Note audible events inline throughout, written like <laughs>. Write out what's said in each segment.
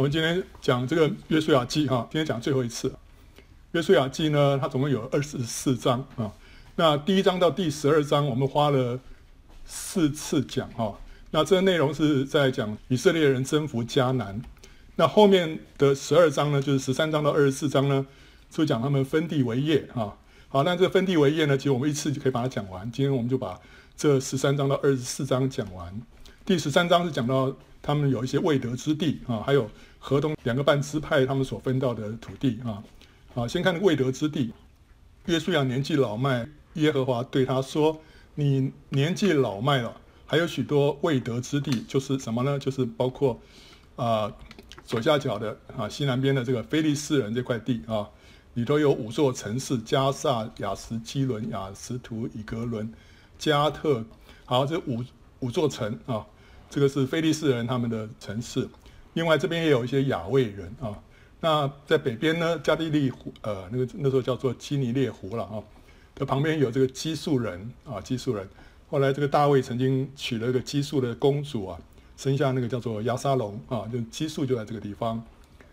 我们今天讲这个《约书亚记》哈，今天讲最后一次。《约书亚记》呢，它总共有二十四章啊。那第一章到第十二章，我们花了四次讲哈。那这个内容是在讲以色列人征服迦南。那后面的十二章呢，就是十三章到二十四章呢，就讲他们分地为业哈。好，那这个分地为业呢，其实我们一次就可以把它讲完。今天我们就把这十三章到二十四章讲完。第十三章是讲到他们有一些未得之地啊，还有。河东两个半支派，他们所分到的土地啊，啊，先看未得之地。约书亚年纪老迈，耶和华对他说：“你年纪老迈了，还有许多未得之地，就是什么呢？就是包括啊左下角的啊西南边的这个非利士人这块地啊，里头有五座城市：加萨、雅什基伦、雅什图、以格伦、加特。好，这五五座城啊，这个是菲利士人他们的城市。”另外这边也有一些雅卫人啊，那在北边呢，加利利湖，呃，那个那时候叫做基尼列湖了啊，它旁边有这个基素人啊，基素人。后来这个大卫曾经娶了一个基素的公主啊，生下那个叫做亚沙龙啊，就基素就在这个地方。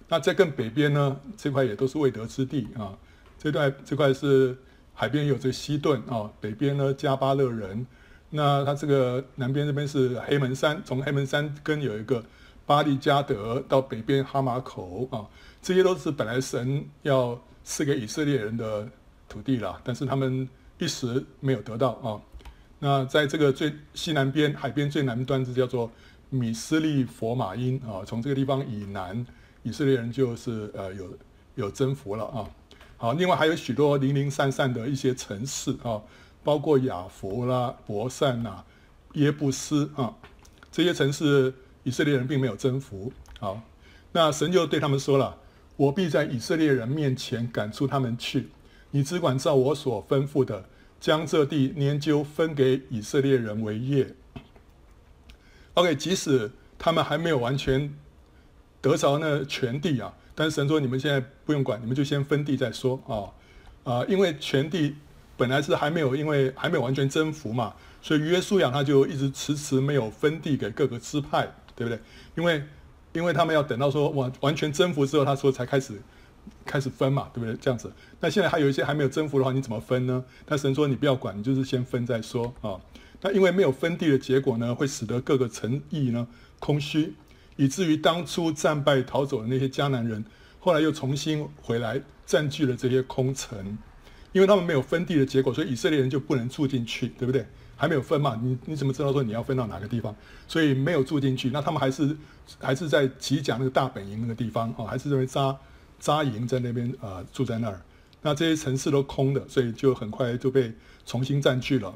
那在更北边呢，这块也都是未得之地啊，这段这块是海边有这个西顿啊，北边呢加巴勒人，那它这个南边这边是黑门山，从黑门山跟有一个。巴利加德到北边哈马口啊，这些都是本来神要赐给以色列人的土地啦，但是他们一时没有得到啊。那在这个最西南边海边最南端，是叫做米斯利佛马因啊，从这个地方以南，以色列人就是呃有有征服了啊。好，另外还有许多零零散散的一些城市啊，包括雅弗啦、伯善呐、耶布斯啊这些城市。以色列人并没有征服，好，那神就对他们说了：“我必在以色列人面前赶出他们去，你只管照我所吩咐的，将这地研究分给以色列人为业。” OK，即使他们还没有完全得着那全地啊，但神说：“你们现在不用管，你们就先分地再说啊啊！因为全地本来是还没有，因为还没有完全征服嘛，所以约书亚他就一直迟迟没有分地给各个支派。”对不对？因为，因为他们要等到说完完全征服之后，他说才开始开始分嘛，对不对？这样子。那现在还有一些还没有征服的话，你怎么分呢？但神说你不要管，你就是先分再说啊。那因为没有分地的结果呢，会使得各个城邑呢空虚，以至于当初战败逃走的那些迦南人，后来又重新回来占据了这些空城，因为他们没有分地的结果，所以以色列人就不能住进去，对不对？还没有分嘛？你你怎么知道说你要分到哪个地方？所以没有住进去。那他们还是还是在吉甲那个大本营那个地方哦，还是认为扎扎营在那边呃住在那儿。那这些城市都空的，所以就很快就被重新占据了。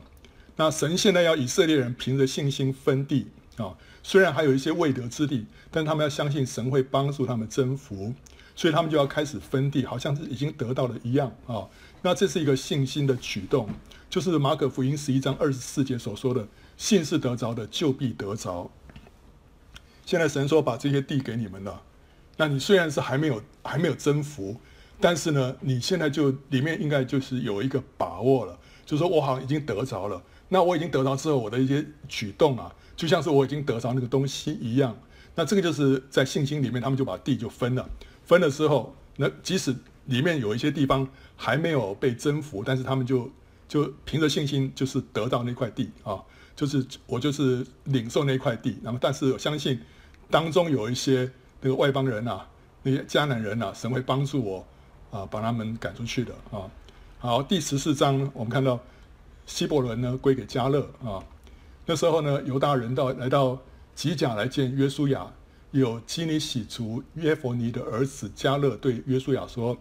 那神现在要以色列人凭着信心分地啊、虽然还有一些未得之地，但他们要相信神会帮助他们征服，所以他们就要开始分地，好像是已经得到了一样啊、那这是一个信心的举动。就是马可福音十一章二十四节所说的“信是得着的，就必得着”。现在神说把这些地给你们了，那你虽然是还没有还没有征服，但是呢，你现在就里面应该就是有一个把握了，就是说我好像已经得着了。那我已经得着之后，我的一些举动啊，就像是我已经得着那个东西一样。那这个就是在信心里面，他们就把地就分了。分了之后，那即使里面有一些地方还没有被征服，但是他们就。就凭着信心，就是得到那块地啊，就是我就是领受那块地。那么，但是我相信当中有一些那个外邦人呐，那些迦南人呐，神会帮助我啊，把他们赶出去的啊。好，第十四章我们看到希伯伦呢归给迦勒啊。那时候呢，犹大人到来到吉甲来见约书亚，有基尼洗族约弗尼的儿子迦勒对约书亚说：“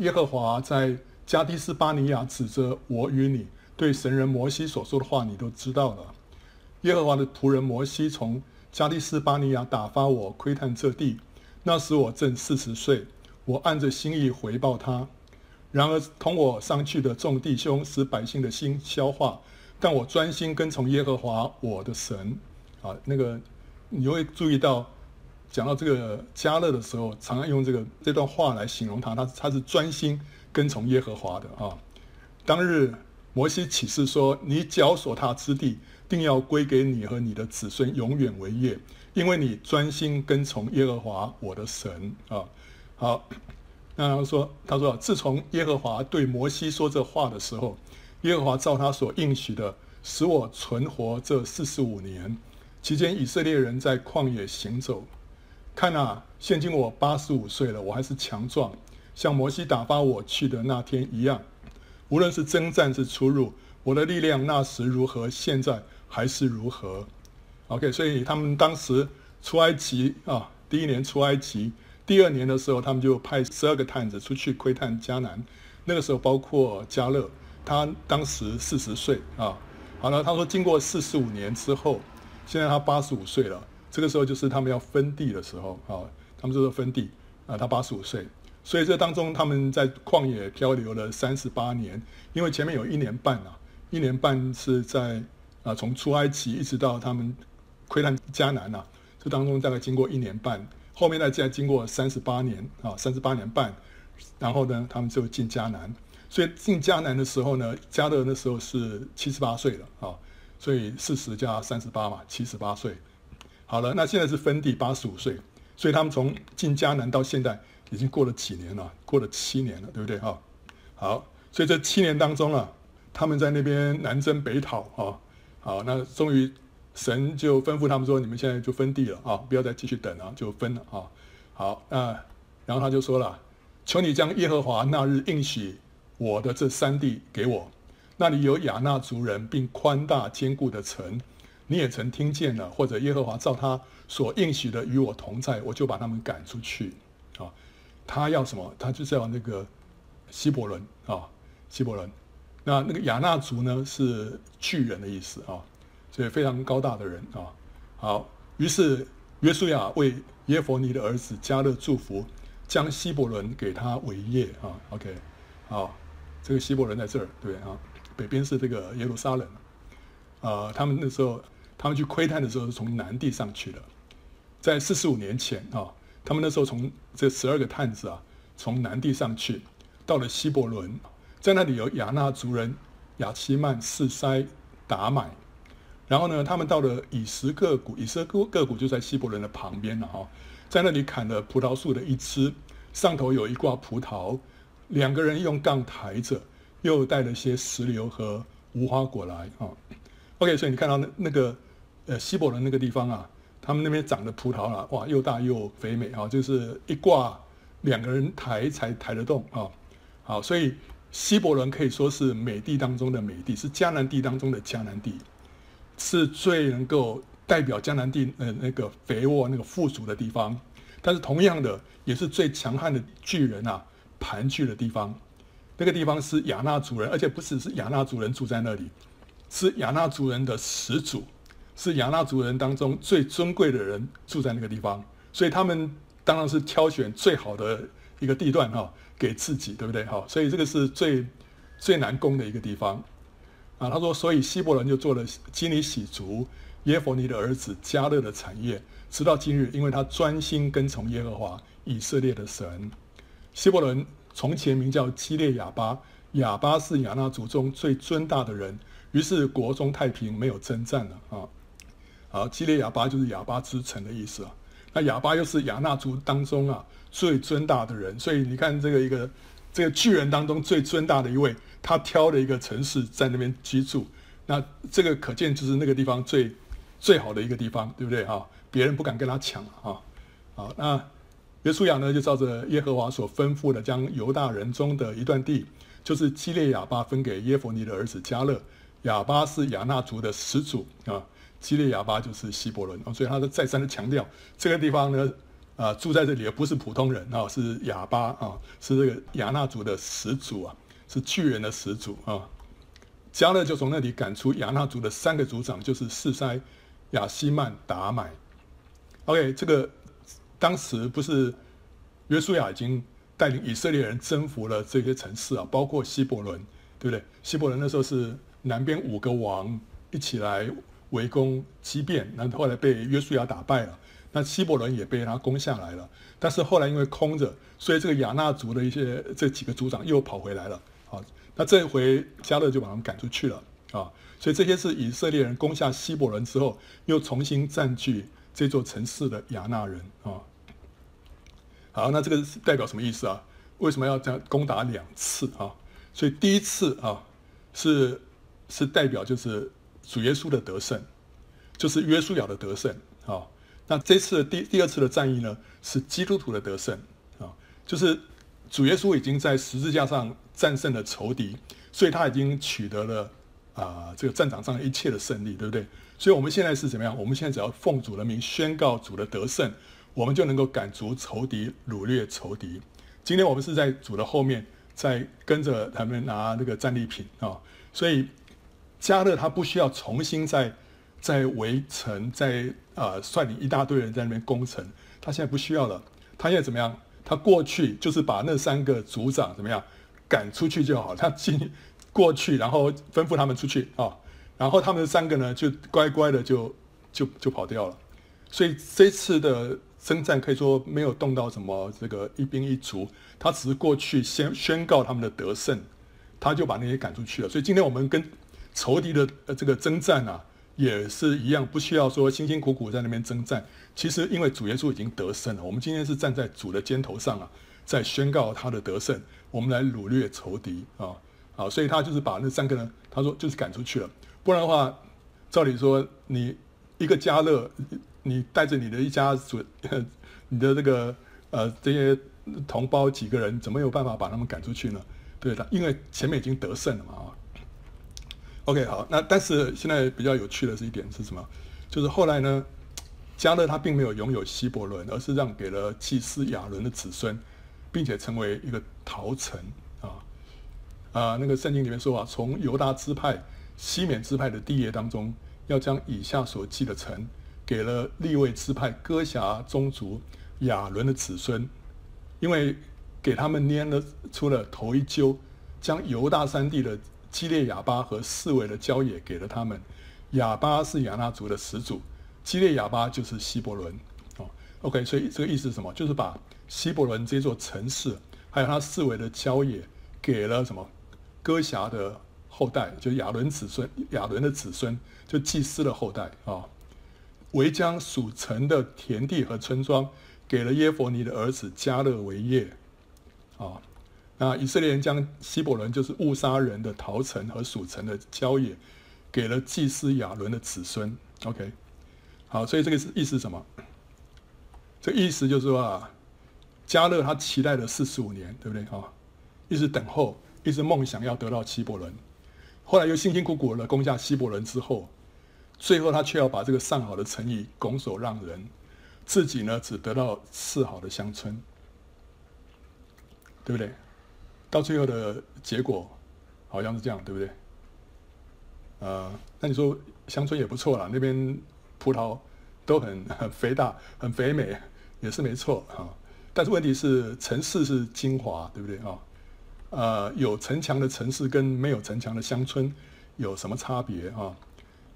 耶和华在。”加低斯巴尼亚指着我与你对神人摩西所说的话，你都知道了。耶和华的仆人摩西从加低斯巴尼亚打发我窥探这地，那时我正四十岁，我按着心意回报他。然而同我上去的众弟兄使百姓的心消化，但我专心跟从耶和华我的神。啊，那个你会注意到，讲到这个迦勒的时候，常常用这个这段话来形容他，他他是专心。跟从耶和华的啊，当日摩西启示说：“你脚所踏之地，定要归给你和你的子孙永远为业，因为你专心跟从耶和华我的神啊。好，那他说，他说，自从耶和华对摩西说这话的时候，耶和华照他所应许的，使我存活这四十五年，期间以色列人在旷野行走。看啊，现今我八十五岁了，我还是强壮，像摩西打发我去的那天一样。无论是征战是出入，我的力量那时如何，现在还是如何。OK，所以他们当时出埃及啊，第一年出埃及，第二年的时候，他们就派十二个探子出去窥探迦南。那个时候包括迦勒，他当时四十岁啊。好了，他说经过四十五年之后，现在他八十五岁了。这个时候就是他们要分地的时候啊，他们就说分地啊，他八十五岁。所以这当中，他们在旷野漂流了三十八年，因为前面有一年半啊，一年半是在啊，从出埃及一直到他们窥探迦南啊，这当中大概经过一年半，后面再再经过三十八年啊，三十八年半，然后呢，他们就进迦南。所以进迦南的时候呢，迦勒那时候是七十八岁了啊，所以四十加三十八嘛，七十八岁。好了，那现在是分地八十五岁，所以他们从进迦南到现在。已经过了几年了，过了七年了，对不对哈？好，所以这七年当中啊，他们在那边南征北讨啊，好，那终于神就吩咐他们说：“你们现在就分地了啊，不要再继续等了，就分了啊。”好，那然后他就说了：“求你将耶和华那日应许我的这三地给我，那里有亚衲族人，并宽大坚固的城，你也曾听见了，或者耶和华照他所应许的与我同在，我就把他们赶出去啊。”他要什么？他就是要那个希伯伦啊，希伯伦。那那个亚衲族呢，是巨人的意思啊，所以非常高大的人啊。好，于是约书亚为耶弗尼的儿子加勒祝福，将希伯伦给他为业啊。OK，好，这个希伯伦在这儿，对啊，北边是这个耶路撒冷。啊，他们那时候他们去窥探的时候是从南地上去的，在四十五年前啊。他们那时候从这十二个探子啊，从南地上去，到了希伯伦，在那里有亚衲族人亚希曼、四塞、达买。然后呢，他们到了以实各谷，以实各谷就在希伯伦的旁边了哈，在那里砍了葡萄树的一枝，上头有一挂葡萄，两个人用杠抬着，又带了些石榴和无花果来啊。OK，所以你看到那那个呃希伯伦那个地方啊。他们那边长的葡萄啊，哇，又大又肥美啊，就是一挂两个人抬才抬得动啊。好，所以希伯伦可以说是美地当中的美地，是迦南地当中的迦南地，是最能够代表迦南地呃那个肥沃、那个富足的地方。但是同样的，也是最强悍的巨人啊盘踞的地方。那个地方是亚纳族人，而且不只是亚纳族人住在那里，是亚纳族人的始祖。是亚衲族人当中最尊贵的人住在那个地方，所以他们当然是挑选最好的一个地段哈，给自己，对不对哈？所以这个是最最难攻的一个地方啊。他说，所以希伯伦就做了基尼洗族耶佛尼的儿子加勒的产业，直到今日，因为他专心跟从耶和华以色列的神。希伯伦从前名叫基列亚巴，亚巴是亚纳族中最尊大的人，于是国中太平，没有征战了啊。好，基列亚巴就是亚巴之城的意思啊。那亚巴又是亚衲族当中啊最尊大的人，所以你看这个一个这个巨人当中最尊大的一位，他挑了一个城市在那边居住。那这个可见就是那个地方最最好的一个地方，对不对哈？别人不敢跟他抢啊。好，那约书亚呢就照着耶和华所吩咐的，将犹大人中的一段地，就是基列亚巴分给耶弗尼的儿子加勒。亚巴是亚衲族的始祖啊。基列亚巴就是希伯伦，所以他是再三的强调这个地方呢，啊，住在这里的不是普通人啊，是亚巴啊，是这个亚衲族的始祖啊，是巨人的始祖啊。加勒就从那里赶出亚衲族的三个族长，就是示筛、亚西曼、达买。OK，这个当时不是约书亚已经带领以色列人征服了这些城市啊，包括希伯伦，对不对？希伯伦那时候是南边五个王一起来。围攻基遍，然后来被约书亚打败了。那希伯伦也被他攻下来了。但是后来因为空着，所以这个亚衲族的一些这几个族长又跑回来了。啊，那这回迦勒就把他们赶出去了。啊，所以这些是以色列人攻下希伯伦之后，又重新占据这座城市的亚纳人啊。好，那这个代表什么意思啊？为什么要这样攻打两次啊？所以第一次啊，是是代表就是主耶稣的得胜，就是约书亚的得胜啊。那这次的第第二次的战役呢，是基督徒的得胜啊，就是主耶稣已经在十字架上战胜了仇敌，所以他已经取得了啊这个战场上一切的胜利，对不对？所以我们现在是怎么样？我们现在只要奉主的名宣告主的得胜，我们就能够赶逐仇敌、掳掠仇敌。今天我们是在主的后面。在跟着他们拿那个战利品啊，所以加勒他不需要重新再再围城，再啊率领一大堆人在那边攻城，他现在不需要了。他现在怎么样？他过去就是把那三个族长怎么样赶出去就好。他进过去，然后吩咐他们出去啊，然后他们三个呢就乖乖的就就就跑掉了。所以这次的。征战可以说没有动到什么这个一兵一卒，他只是过去先宣告他们的得胜，他就把那些赶出去了。所以今天我们跟仇敌的呃这个征战啊，也是一样，不需要说辛辛苦苦在那边征战。其实因为主耶稣已经得胜了，我们今天是站在主的肩头上啊，在宣告他的得胜，我们来掳掠仇敌啊，好，所以他就是把那三个人，他说就是赶出去了。不然的话，照理说你一个迦勒。你带着你的一家子，<laughs> 你的这个呃这些同胞几个人，怎么有办法把他们赶出去呢？对的，因为前面已经得胜了嘛啊。OK，好，那但是现在比较有趣的是一点是什么？就是后来呢，加勒他并没有拥有希伯伦，而是让给了祭司亚伦的子孙，并且成为一个逃城啊啊。那个圣经里面说啊，从犹大支派、西缅支派的地业当中，要将以下所记的城。给了利未支派哥辖宗族亚伦的子孙，因为给他们拈了出了头一揪，将犹大三地的基列亚巴和四围的郊野给了他们。亚巴是亚衲族的始祖，基列亚巴就是希伯伦。哦，OK，所以这个意思是什么？就是把希伯伦这座城市，还有它四围的郊野，给了什么？哥辖的后代，就亚伦子孙，亚伦的子孙，就祭司的后代啊。哦为将属城的田地和村庄给了耶弗尼的儿子迦勒维业，啊，那以色列人将希伯伦就是误杀人的逃城和属城的郊野给了祭司亚伦的子孙。OK，好，所以这个是意思是什么？这意思就是说啊，迦勒他期待了四十五年，对不对啊？一直等候，一直梦想要得到希伯伦，后来又辛辛苦苦的攻下希伯伦之后。最后，他却要把这个上好的城邑拱手让人，自己呢只得到次好的乡村，对不对？到最后的结果好像是这样，对不对？呃，那你说乡村也不错啦，那边葡萄都很很肥大、<laughs> 很肥美，也是没错啊。但是问题是，城市是精华，对不对啊？呃，有城墙的城市跟没有城墙的乡村有什么差别啊？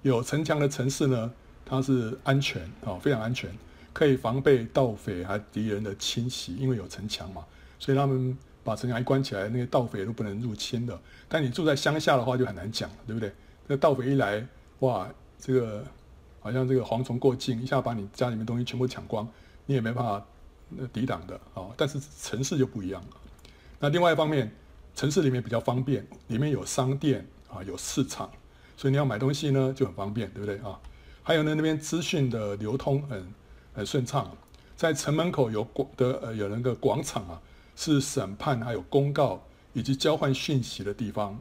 有城墙的城市呢，它是安全啊，非常安全，可以防备盗匪还敌人的侵袭，因为有城墙嘛，所以他们把城墙一关起来，那些盗匪都不能入侵的。但你住在乡下的话就很难讲，对不对？那盗匪一来，哇，这个好像这个蝗虫过境，一下把你家里面东西全部抢光，你也没办法抵挡的啊。但是城市就不一样了。那另外一方面，城市里面比较方便，里面有商店啊，有市场。所以你要买东西呢就很方便，对不对啊？还有呢，那边资讯的流通很很顺畅，在城门口有广的呃有那个广场啊，是审判还有公告以及交换讯息的地方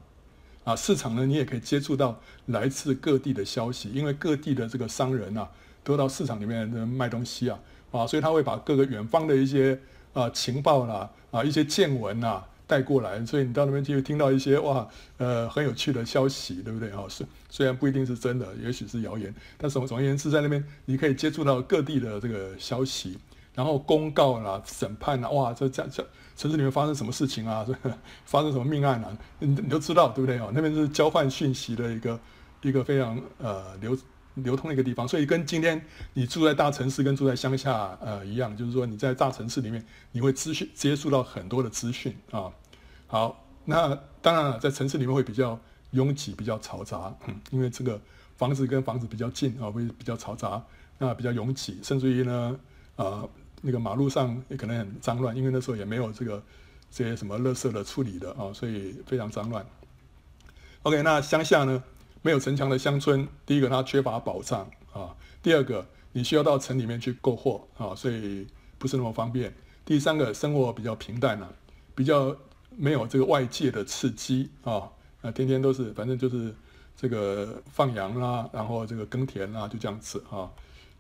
啊。市场呢，你也可以接触到来自各地的消息，因为各地的这个商人啊，都到市场里面卖东西啊啊，所以他会把各个远方的一些啊情报啦啊一些见闻呐。带过来，所以你到那边就会听到一些哇，呃，很有趣的消息，对不对？哈，虽虽然不一定是真的，也许是谣言，但是总而言之，在那边你可以接触到各地的这个消息，然后公告啦、审判啦，哇，这这这城市里面发生什么事情啊？这 <laughs> 个发生什么命案啊？你你都知道，对不对？哦，那边是交换讯息的一个一个非常呃流流通的一个地方，所以跟今天你住在大城市跟住在乡下呃一样，就是说你在大城市里面你会资讯接触到很多的资讯啊。好，那当然了，在城市里面会比较拥挤，比较嘈杂。嗯，因为这个房子跟房子比较近啊，会比较嘈杂，那比较拥挤，甚至于呢，呃，那个马路上也可能很脏乱，因为那时候也没有这个这些什么垃圾的处理的啊，所以非常脏乱。OK，那乡下呢，没有城墙的乡村，第一个它缺乏保障啊，第二个你需要到城里面去购货啊，所以不是那么方便。第三个生活比较平淡啊，比较没有这个外界的刺激啊，那天天都是反正就是这个放羊啦，然后这个耕田啦，就这样子啊。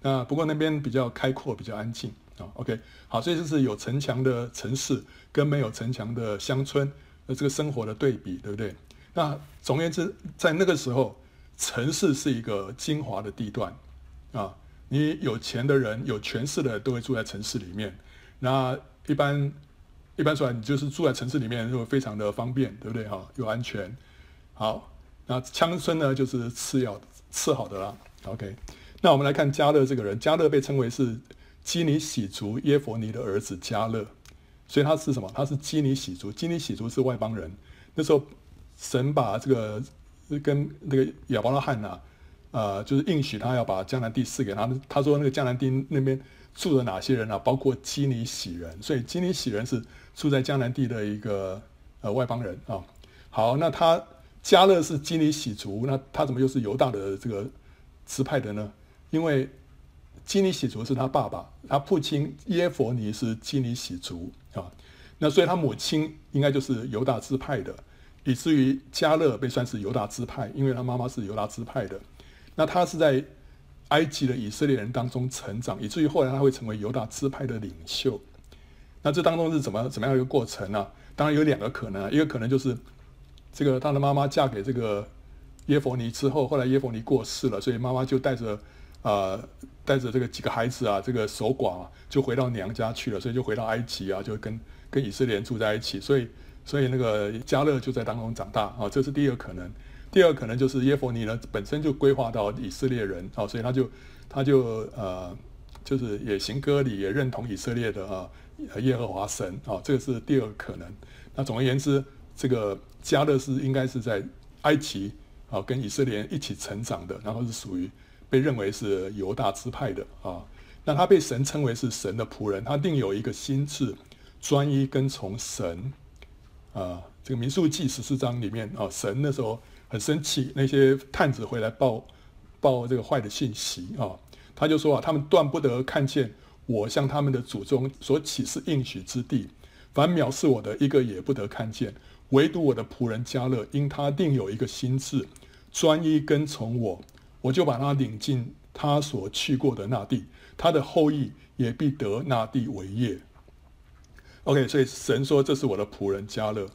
那不过那边比较开阔，比较安静啊。OK，好，所以这是有城墙的城市跟没有城墙的乡村的这个生活的对比，对不对？那总而言之，在那个时候，城市是一个精华的地段啊。你有钱的人、有权势的都会住在城市里面。那一般一般说来，你就是住在城市里面，就会非常的方便，对不对？哈，又安全。好，那乡村呢，就是次要次好的啦。OK，那我们来看迦勒这个人，迦勒被称为是基尼洗族耶弗尼的儿子迦勒，所以他是什么？他是基尼洗族，基尼洗族是外邦人。那时候神把这个跟那个亚伯拉罕呐、啊，呃，就是应许他要把迦南地赐给他们。他说那个迦南地那边。住了哪些人啊？包括基尼洗人，所以基尼洗人是住在迦南地的一个呃外邦人啊。好，那他迦勒是基尼洗族，那他怎么又是犹大的这个支派的呢？因为基尼洗族是他爸爸，他父亲耶弗尼是基尼洗族啊。那所以他母亲应该就是犹大支派的，以至于加勒被算是犹大支派，因为他妈妈是犹大支派的。那他是在。埃及的以色列人当中成长，以至于后来他会成为犹大支派的领袖。那这当中是怎么怎么样一个过程呢？当然有两个可能啊，一个可能就是这个他的妈妈嫁给这个耶弗尼之后，后来耶弗尼过世了，所以妈妈就带着啊带着这个几个孩子啊，这个守寡啊，就回到娘家去了，所以就回到埃及啊，就跟跟以色列人住在一起，所以所以那个迦勒就在当中长大啊，这是第一个可能。第二可能就是耶弗尼呢本身就规划到以色列人啊，所以他就他就呃就是也行割礼，也认同以色列的啊耶和华神啊，这个是第二个可能。那总而言之，这个迦勒是应该是在埃及啊跟以色列人一起成长的，然后是属于被认为是犹大支派的啊。那他被神称为是神的仆人，他定有一个心智，专一跟从神啊。这个民数记十四章里面啊，神那时候。很生气，那些探子回来报报这个坏的信息啊，他就说啊，他们断不得看见我向他们的祖宗所起誓应许之地，凡藐视我的一个也不得看见，唯独我的仆人迦勒，因他定有一个心智，专一跟从我，我就把他领进他所去过的那地，他的后裔也必得那地为业。OK，所以神说，这是我的仆人迦勒。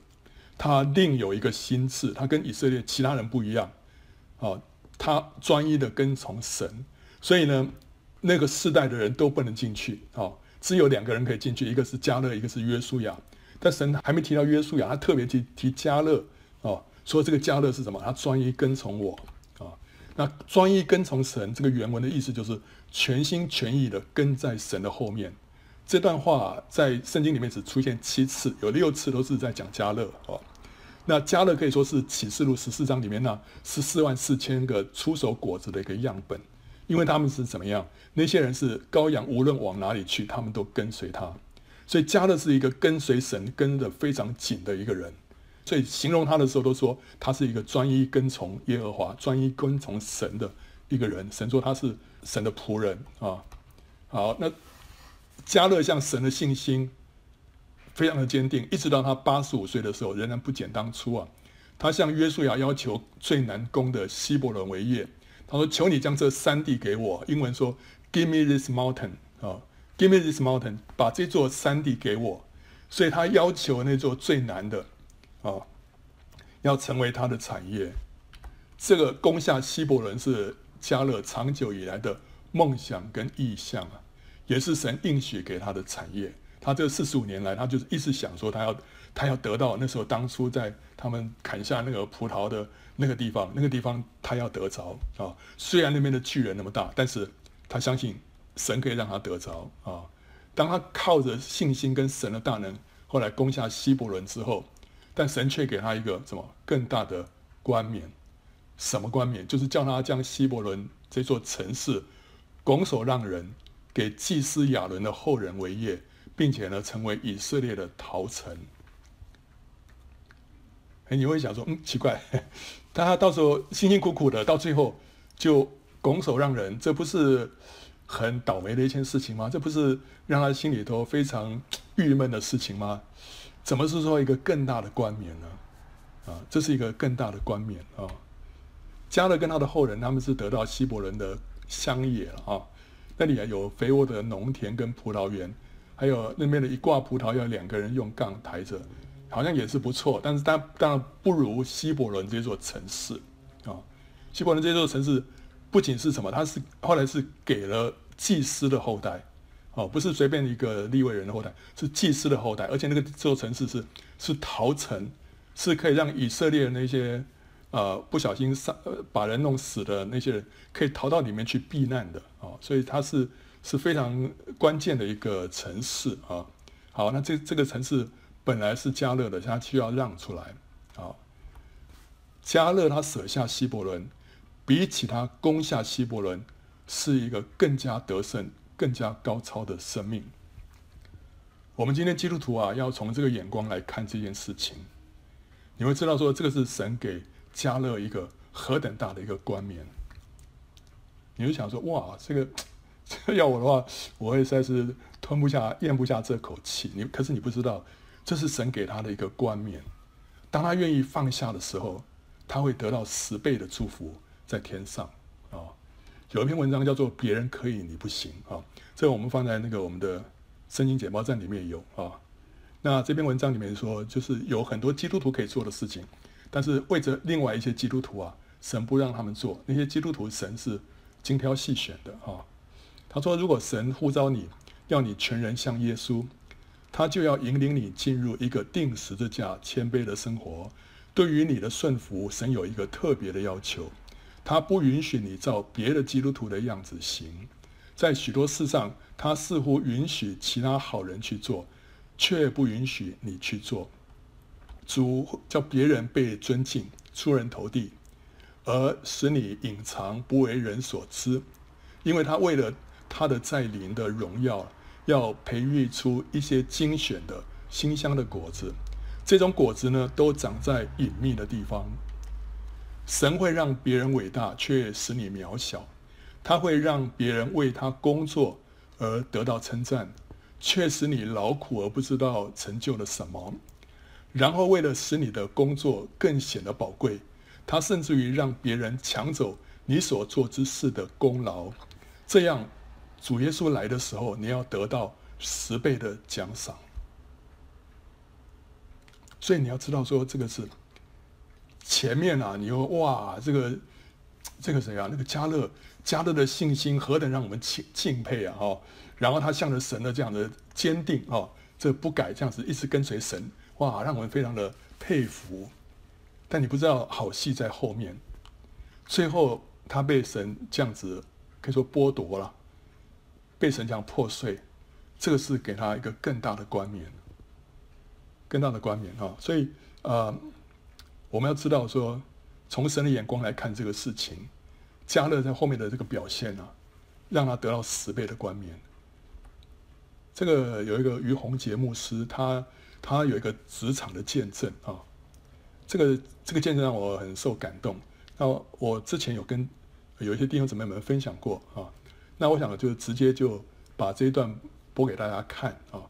他另有一个心志，他跟以色列其他人不一样，哦，他专一的跟从神，所以呢，那个世代的人都不能进去，哦，只有两个人可以进去，一个是迦勒，一个是约书亚。但神还没提到约书亚，他特别提提迦勒，哦，说这个迦勒是什么？他专一跟从我，那专一跟从神，这个原文的意思就是全心全意的跟在神的后面。这段话在圣经里面只出现七次，有六次都是在讲迦勒，哦。那迦勒可以说是启示录十四章里面那十四万四千个出手果子的一个样本，因为他们是怎么样？那些人是羔羊，无论往哪里去，他们都跟随他。所以迦勒是一个跟随神跟得非常紧的一个人。所以形容他的时候都说他是一个专一跟从耶和华、专一跟从神的一个人。神说他是神的仆人啊。好，那加勒向神的信心。非常的坚定，一直到他八十五岁的时候，仍然不减当初啊。他向约书亚要求最难攻的希伯伦为业。他说：“求你将这山地给我。”英文说：“Give me this mountain 啊，Give me this mountain，把这座山地给我。”所以他要求那座最难的啊，要成为他的产业。这个攻下希伯伦是加勒长久以来的梦想跟意向啊，也是神应许给他的产业。他这四十五年来，他就是一直想说，他要他要得到那时候当初在他们砍下那个葡萄的那个地方，那个地方他要得着啊。虽然那边的巨人那么大，但是他相信神可以让他得着啊。当他靠着信心跟神的大能，后来攻下希伯伦之后，但神却给他一个什么更大的冠冕什么冠冕？就是叫他将希伯伦这座城市拱手让人给祭司亚伦的后人为业，并且呢，成为以色列的逃城。哎，你会想说，嗯，奇怪，<laughs> 他到时候辛辛苦苦的，到最后就拱手让人，这不是很倒霉的一件事情吗？这不是让他心里头非常郁闷的事情吗？怎么是说一个更大的冠冕呢？啊，这是一个更大的冠冕啊！加勒跟他的后人，他们是得到希伯伦的乡野啊，那里啊有肥沃的农田跟葡萄园，还有那边的一挂葡萄要两个人用杠抬着，好像也是不错，但是当当然不如希伯伦这座城市啊。希伯伦这座城市不仅是什么，他是后来是给了祭司的后代，哦，不是随便一个利未人的后代，是祭司的后代，而且那个这座城市是是逃城。是可以让以色列的那些，呃，不小心杀把人弄死的那些人，可以逃到里面去避难的啊、哦，所以它是是非常关键的一个城市啊、好，那这这个城市本来是加勒的，他需要让出来啊。加、勒他舍下希伯伦，比起他攻下希伯伦，是一个更加得胜、更加高超的生命。我们今天基督徒啊，要从这个眼光来看这件事情。你会知道说，这个是神给加勒一个何等大的一个冠冕。你就想说，哇，这个，<tsk> 这要我的话，我会实在是吞不下、咽不下这口气。你可是你不知道，这是神给他的一个冠冕。当他愿意放下的时候，他会得到十倍的祝福在天上、有一篇文章叫做“别人可以，你不行”啊、这我们放在那个我们的圣经简报站里面有啊。那这篇文章里面说，就是有很多基督徒可以做的事情，但是为着另外一些基督徒啊，神不让他们做。那些基督徒，神是精挑细选的啊。他说，如果神呼召你，要你全人像耶稣，他就要引领你进入一个定时的架、谦卑的生活。对于你的顺服，神有一个特别的要求，他不允许你照别的基督徒的样子行。在许多事上，他似乎允许其他好人去做。却不允许你去做，主叫别人被尊敬、出人头地，而使你隐藏不为人所知，因为他为了他的在临的荣耀，要培育出一些精选的馨香的果子。这种果子呢，都长在隐秘的地方。神会让别人伟大，却使你渺小；他会让别人为他工作而得到称赞。却使你劳苦而不知道成就了什么，然后为了使你的工作更显得宝贵，他甚至于让别人抢走你所做之事的功劳，这样主耶稣来的时候，你要得到十倍的奖赏。所以你要知道说，这个是前面啊，你说哇，这个这个谁啊？那个加勒，加勒的信心何等让我们敬敬佩啊！哈。然后他向着神的这样的坚定啊、这不改这样子一直跟随神，哇，让我们非常的佩服。但你不知道好戏在后面，最后他被神这样子可以说剥夺了，被神这样破碎，这个是给他一个更大的冠冕，更大的冠冕啊、所以呃，我们要知道说，从神的眼光来看这个事情，加勒在后面的这个表现呢、啊，让他得到十倍的冠冕。这个有一个于洪杰牧师，他他有一个职场的见证啊，这个这个见证让我很受感动。那我之前有跟有一些弟兄姊妹们分享过啊，那我想就直接就把这一段播给大家看啊。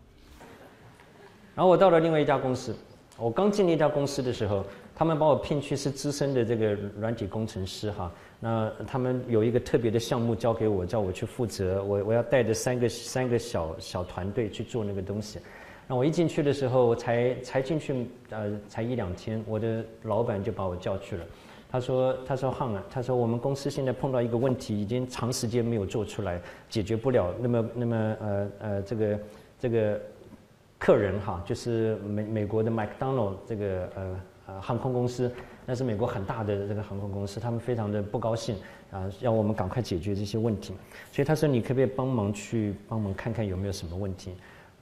然后我到了另外一家公司，我刚进那家公司的时候，他们把我聘去是资深的这个软体工程师哈。那他们有一个特别的项目交给我，叫我去负责。我我要带着三个三个小小团队去做那个东西。那我一进去的时候，我才才进去呃，才一两天，我的老板就把我叫去了。他说：“他说汉啊，他说我们公司现在碰到一个问题，已经长时间没有做出来，解决不了。那么那么呃呃，这个这个客人哈，就是美美国的麦当劳这个呃呃航空公司。”那是美国很大的这个航空公司，他们非常的不高兴啊，要我们赶快解决这些问题。所以他说：“你可不可以帮忙去帮忙看看有没有什么问题？”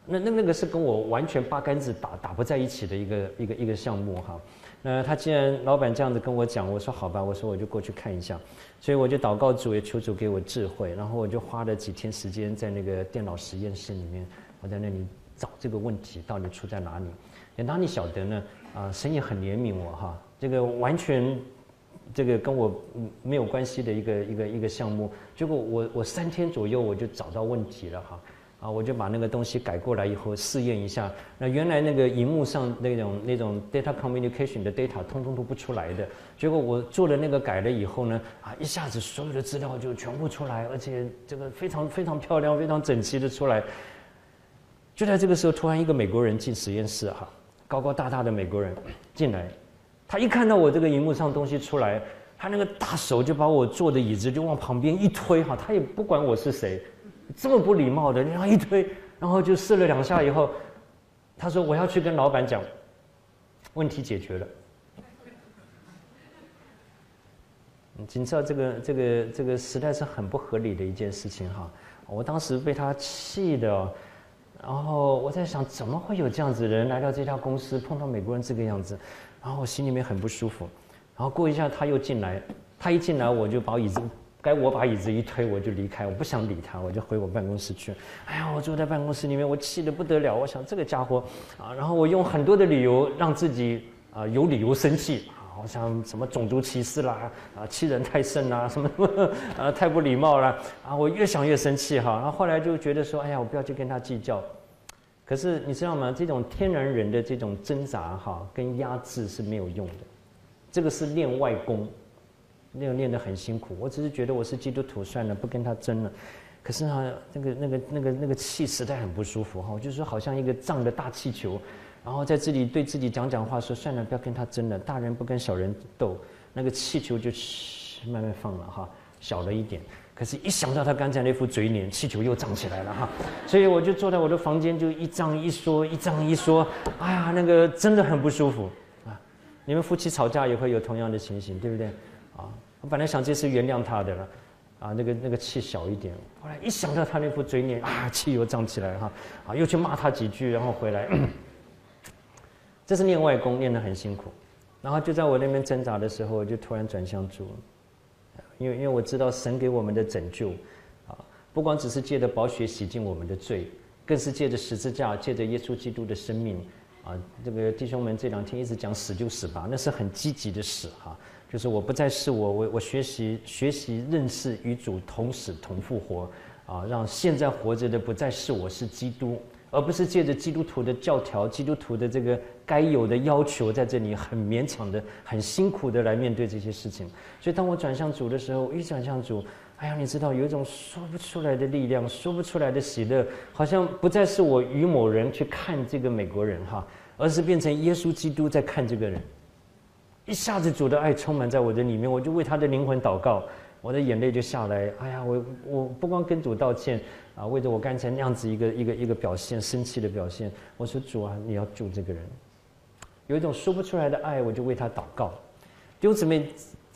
那那那个是跟我完全八竿子打打不在一起的一个一个一个项目哈。那他既然老板这样子跟我讲，我说好吧，我说我就过去看一下。所以我就祷告主，也求主给我智慧。然后我就花了几天时间在那个电脑实验室里面，我在那里找这个问题到底出在哪里。也哪里晓得呢？啊，神也很怜悯我哈，这个完全。这个跟我没有关系的一个一个一个项目，结果我我三天左右我就找到问题了哈，啊，我就把那个东西改过来以后试验一下，那原来那个荧幕上那种那种 data communication 的 data 通通都不出来的，结果我做了那个改了以后呢，啊，一下子所有的资料就全部出来，而且这个非常非常漂亮、非常整齐的出来。就在这个时候，突然一个美国人进实验室哈，高高大大的美国人进来。他一看到我这个荧幕上东西出来，他那个大手就把我坐的椅子就往旁边一推哈，他也不管我是谁，这么不礼貌的，然后一推，然后就试了两下以后，他说我要去跟老板讲，问题解决了。你知道这个这个这个实在是很不合理的一件事情哈，我当时被他气的，然后我在想怎么会有这样子的人来到这家公司碰到美国人这个样子。然后我心里面很不舒服，然后过一下他又进来，他一进来我就把椅子，该我把椅子一推我就离开，我不想理他，我就回我办公室去。哎呀，我坐在办公室里面，我气得不得了，我想这个家伙啊，然后我用很多的理由让自己啊有理由生气啊，我想什么种族歧视啦，啊欺人太甚啦，什么什么啊太不礼貌了啊，我越想越生气哈，然后后来就觉得说，哎呀，我不要去跟他计较。可是你知道吗？这种天然人的这种挣扎哈，跟压制是没有用的。这个是练外功，那个练得很辛苦。我只是觉得我是基督徒，算了，不跟他争了。可是哈，那个那个那个那个气实在很不舒服哈，就是好像一个胀的大气球，然后在这里对自己讲讲话，说算了，不要跟他争了。大人不跟小人斗，那个气球就慢慢放了哈，小了一点。可是，一想到他刚才那副嘴脸，气球又涨起来了哈，所以我就坐在我的房间，就一张一缩，一张一缩，哎呀，那个真的很不舒服啊！你们夫妻吵架也会有同样的情形，对不对？啊，我本来想这次原谅他的了，啊，那个那个气小一点，后来一想到他那副嘴脸，啊，气又涨起来哈，啊，又去骂他几句，然后回来，这是练外功，练得很辛苦。然后就在我那边挣扎的时候，我就突然转向主。因为因为我知道神给我们的拯救，啊，不光只是借着宝血洗净我们的罪，更是借着十字架，借着耶稣基督的生命，啊，这个弟兄们这两天一直讲死就死吧，那是很积极的死哈，就是我不再是我，我我学习学习认识与主同死同复活，啊，让现在活着的不再是我，是基督。而不是借着基督徒的教条、基督徒的这个该有的要求，在这里很勉强的、很辛苦的来面对这些事情。所以，当我转向主的时候，一转向主，哎呀，你知道，有一种说不出来的力量，说不出来的喜乐，好像不再是我与某人去看这个美国人哈，而是变成耶稣基督在看这个人。一下子，主的爱充满在我的里面，我就为他的灵魂祷告。我的眼泪就下来，哎呀，我我不光跟主道歉啊，为着我刚才那样子一个一个一个表现，生气的表现，我说主啊，你要救这个人，有一种说不出来的爱，我就为他祷告。弟兄姊妹，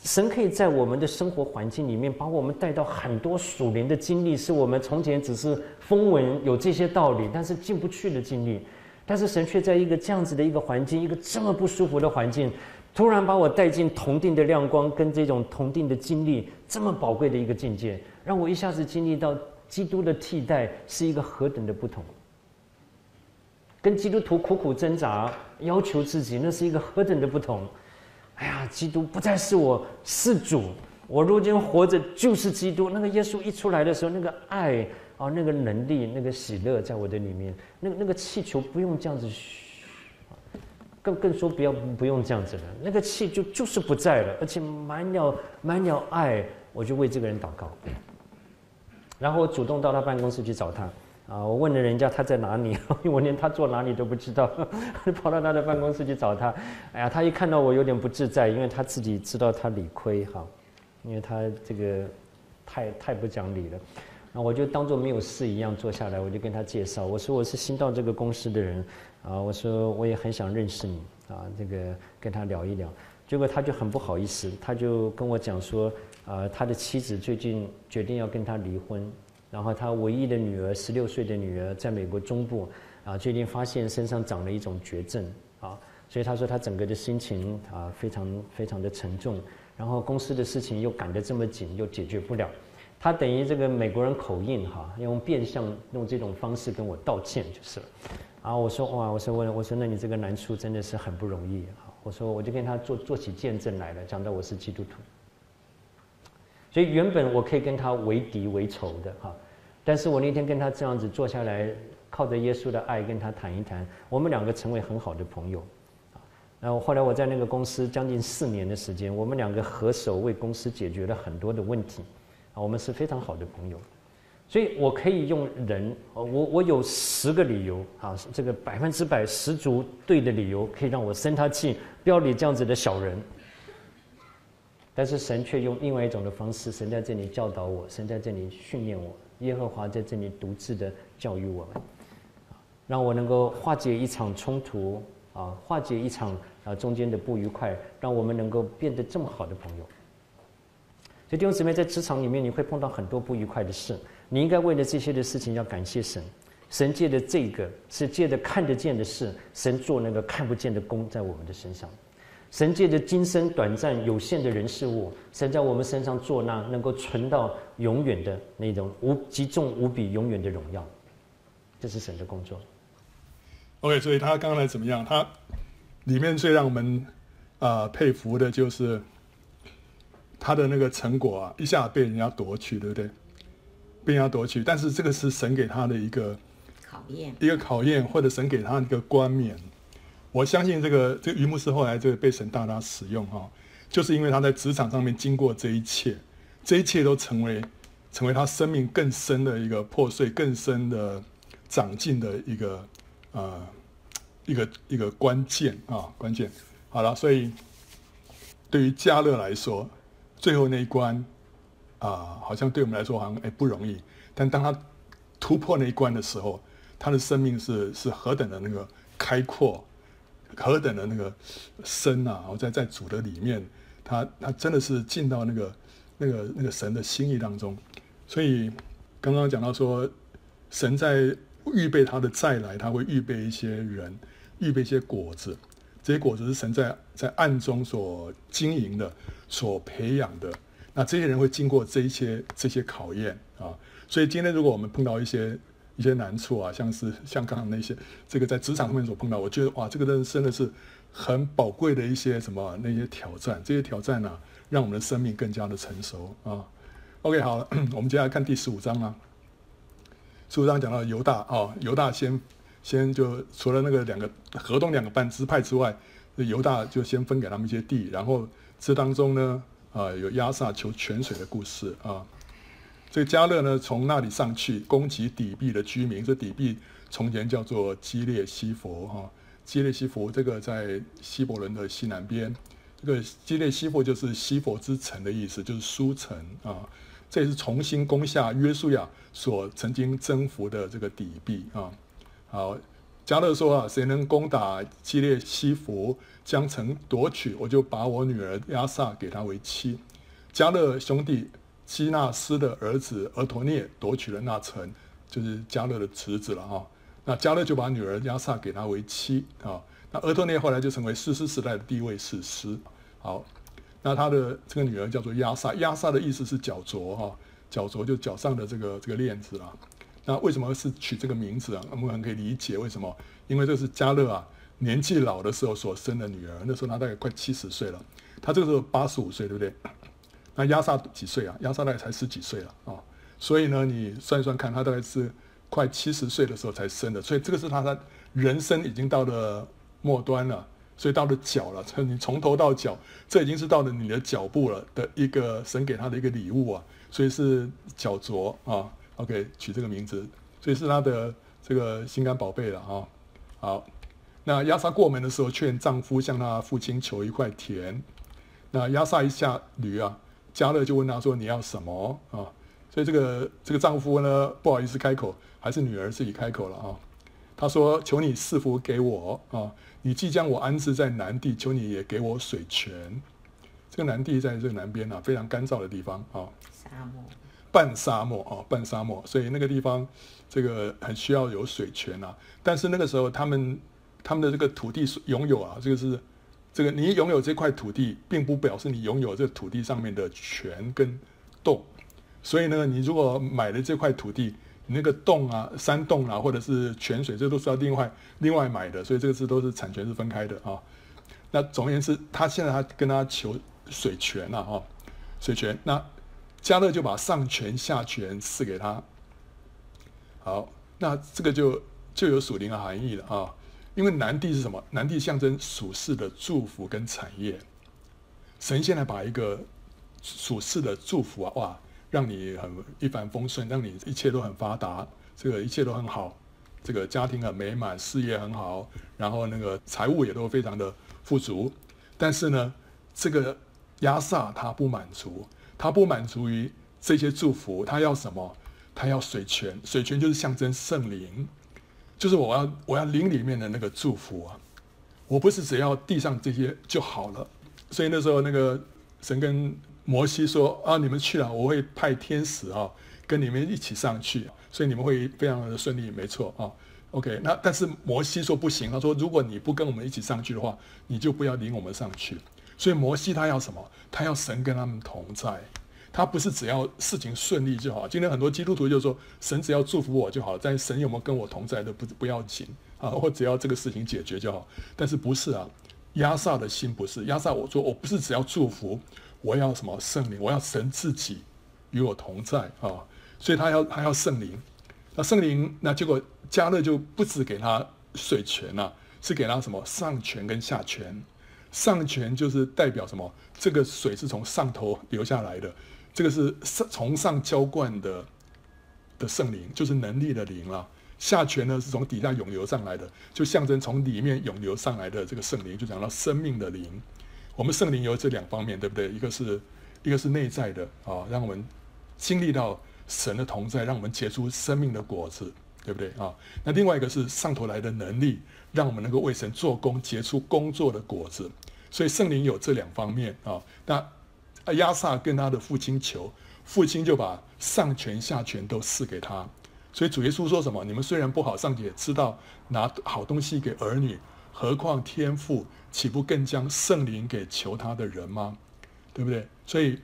神可以在我们的生活环境里面，把我们带到很多属灵的经历，是我们从前只是风闻有这些道理，但是进不去的经历，但是神却在一个这样子的一个环境，一个这么不舒服的环境。突然把我带进同定的亮光，跟这种同定的经历，这么宝贵的一个境界，让我一下子经历到基督的替代是一个何等的不同。跟基督徒苦苦挣扎，要求自己，那是一个何等的不同。哎呀，基督不再是我，是主。我如今活着就是基督。那个耶稣一出来的时候，那个爱啊，那个能力，那个喜乐，在我的里面，那个那个气球不用这样子。更更说不要不用这样子了，那个气就就是不在了，而且满了满了爱，我就为这个人祷告。然后我主动到他办公室去找他，啊，我问了人家他在哪里，<laughs> 我连他坐哪里都不知道，<laughs> 跑到他的办公室去找他。哎呀，他一看到我有点不自在，因为他自己知道他理亏哈，因为他这个太太不讲理了。那我就当做没有事一样坐下来，我就跟他介绍，我说我是新到这个公司的人，啊，我说我也很想认识你，啊，这个跟他聊一聊。结果他就很不好意思，他就跟我讲说，啊，他的妻子最近决定要跟他离婚，然后他唯一的女儿，十六岁的女儿，在美国中部，啊，最近发现身上长了一种绝症啊，所以他说他整个的心情啊非常非常的沉重，然后公司的事情又赶得这么紧，又解决不了，他等于这个美国人口音哈，用变相用这种方式跟我道歉就是了。啊，我说哇，我说我我说那你这个难处真的是很不容易啊，我说我就跟他做做起见证来了，讲到我是基督徒。所以原本我可以跟他为敌为仇的哈，但是我那天跟他这样子坐下来，靠着耶稣的爱跟他谈一谈，我们两个成为很好的朋友，啊，然后后来我在那个公司将近四年的时间，我们两个合手为公司解决了很多的问题，啊，我们是非常好的朋友，所以我可以用人，我我有十个理由啊，这个百分之百十足对的理由，可以让我生他气，不要理这样子的小人。但是神却用另外一种的方式，神在这里教导我，神在这里训练我，耶和华在这里独自的教育我们，让我能够化解一场冲突啊，化解一场啊中间的不愉快，让我们能够变得这么好的朋友。所以弟兄姊妹，在职场里面你会碰到很多不愉快的事，你应该为了这些的事情要感谢神，神借的这个是借着看得见的事，神做那个看不见的工在我们的身上。神借着今生短暂有限的人事物，神在我们身上做那能够存到永远的那种无极重无比永远的荣耀，这是神的工作。OK，所以他刚才怎么样？他里面最让我们啊、呃、佩服的就是他的那个成果啊，一下被人家夺取，对不对？被人家夺取，但是这个是神给他的一个考验，一个考验，或者神给他一个冠冕。我相信这个这个于牧师后来这个被神大大使用哈，就是因为他在职场上面经过这一切，这一切都成为成为他生命更深的一个破碎、更深的长进的一个呃一个一个关键啊关键。好了，所以对于迦勒来说，最后那一关啊、好像对我们来说好像哎不容易，但当他突破那一关的时候，他的生命是是何等的那个开阔。何等的那个深啊！我在在主的里面，他他真的是进到那个那个那个神的心意当中。所以刚刚讲到说，神在预备他的再来，他会预备一些人，预备一些果子。这些果子是神在在暗中所经营的，所培养的。那这些人会经过这一些这些考验啊。所以今天如果我们碰到一些，一些难处啊，像是像刚刚那些，这个在职场上面所碰到，我觉得哇，这个真真的是很宝贵的一些什么那些挑战，这些挑战呢、啊，让我们的生命更加的成熟啊。OK，好了，<clears throat> 我们接下来看第十五章啊。十五章讲到犹大啊，犹大先先就除了那个两个河东两个半支派之外，犹大就先分给他们一些地，然后这当中呢啊有亚萨求泉水的故事啊。这个迦勒呢，从那里上去攻击底壁的居民。这底壁从前叫做基列西弗哈，基列西弗这个在希伯伦的西南边。这个基列西弗就是西弗之城的意思，就是书城啊。这也是重新攻下约书亚所曾经征服的这个底壁啊。好，迦勒说啊，谁能攻打基列西弗，将城夺取，我就把我女儿押撒给他为妻。迦勒兄弟。基纳斯的儿子俄陀涅夺取了那城，就是迦勒的侄子了哈。那迦勒就把女儿亚萨给他为妻啊。那俄陀涅后来就成为士师时代的第一位士师。好，那他的这个女儿叫做亚萨，亚萨的意思是脚镯哈，脚镯就脚上的这个这个链子了。那为什么是取这个名字啊？我们很可以理解为什么，因为这是迦勒啊年纪老的时候所生的女儿，那时候他大概快七十岁了，他这个时候八十五岁，对不对？那押撒几岁啊？押撒大概才十几岁了啊、所以呢，你算一算看，他大概是快七十岁的时候才生的，所以这个是他的人生已经到了末端了，所以到了脚了，从你从头到脚，这已经是到了你的脚步了的一个神给他的一个礼物啊，所以是脚镯啊，OK，取这个名字，所以是他的这个心肝宝贝了啊。好，那押撒过门的时候，劝丈夫向他父亲求一块田，那押撒一下驴啊。迦勒就问他说：“你要什么啊？”所以这个这个丈夫呢，不好意思开口，还是女儿自己开口了啊。他说：“求你赐福给我啊！你即将我安置在南地，求你也给我水泉。这个南地在这个南边啊，非常干燥的地方啊。沙漠。半沙漠啊，半沙漠，所以那个地方这个很需要有水泉啊。但是那个时候他们他们的这个土地拥有啊，这个是这个你拥有这块土地，并不表示你拥有这土地上面的泉跟洞。所以呢，你如果买了这块土地，你那个洞啊、山洞啊，或者是泉水，这都是要另外另外买的。所以这个是都是产权是分开的啊。那总而言之，他现在他跟他求水泉了啊，水泉。那迦勒就把上泉下泉赐给他。好，那这个就就有属灵的含义了啊。因为南地是什么？南地象征属世的祝福跟产业。神现在把一个属世的祝福啊，哇！让你很一帆风顺，让你一切都很发达，这个一切都很好，这个家庭很美满，事业很好，然后那个财务也都非常的富足。但是呢，这个亚萨他不满足，他不满足于这些祝福，他要什么？他要水泉，水泉就是象征圣灵，就是我要我要灵里面的那个祝福啊！我不是只要地上这些就好了。所以那时候那个神跟摩西说：“啊，你们去了，我会派天使啊，跟你们一起上去，所以你们会非常的顺利，没错啊。OK，那但是摩西说不行，他说如果你不跟我们一起上去的话，你就不要领我们上去。所以摩西他要什么？他要神跟他们同在，他不是只要事情顺利就好。今天很多基督徒就说，神只要祝福我就好，但神有没有跟我同在都不不要紧啊，<laughs> 我只要这个事情解决就好。但是不是啊？亚萨的心不是亚萨，我说我不是只要祝福。”我要什么圣灵？我要神自己与我同在啊、所以他要他要圣灵。那圣灵，那结果迦勒就不止给他水泉了、啊，是给他什么上泉跟下泉。上泉就是代表什么？这个水是从上头流下来的，这个是上从上浇灌的的圣灵，就是能力的灵了。下泉呢是从底下涌流上来的，就象征从里面涌流上来的这个圣灵，就讲到生命的灵。我们圣灵有这两方面，对不对？一个是，一个是内在的啊，让我们经历到神的同在，让我们结出生命的果子，对不对啊？那另外一个是上头来的能力，让我们能够为神做工，结出工作的果子。所以圣灵有这两方面啊。那亚萨跟他的父亲求，父亲就把上泉下泉都赐给他。所以主耶稣说什么？你们虽然不好，上帝也知道拿好东西给儿女。何况天父岂不更将圣灵给求他的人吗？对不对？所以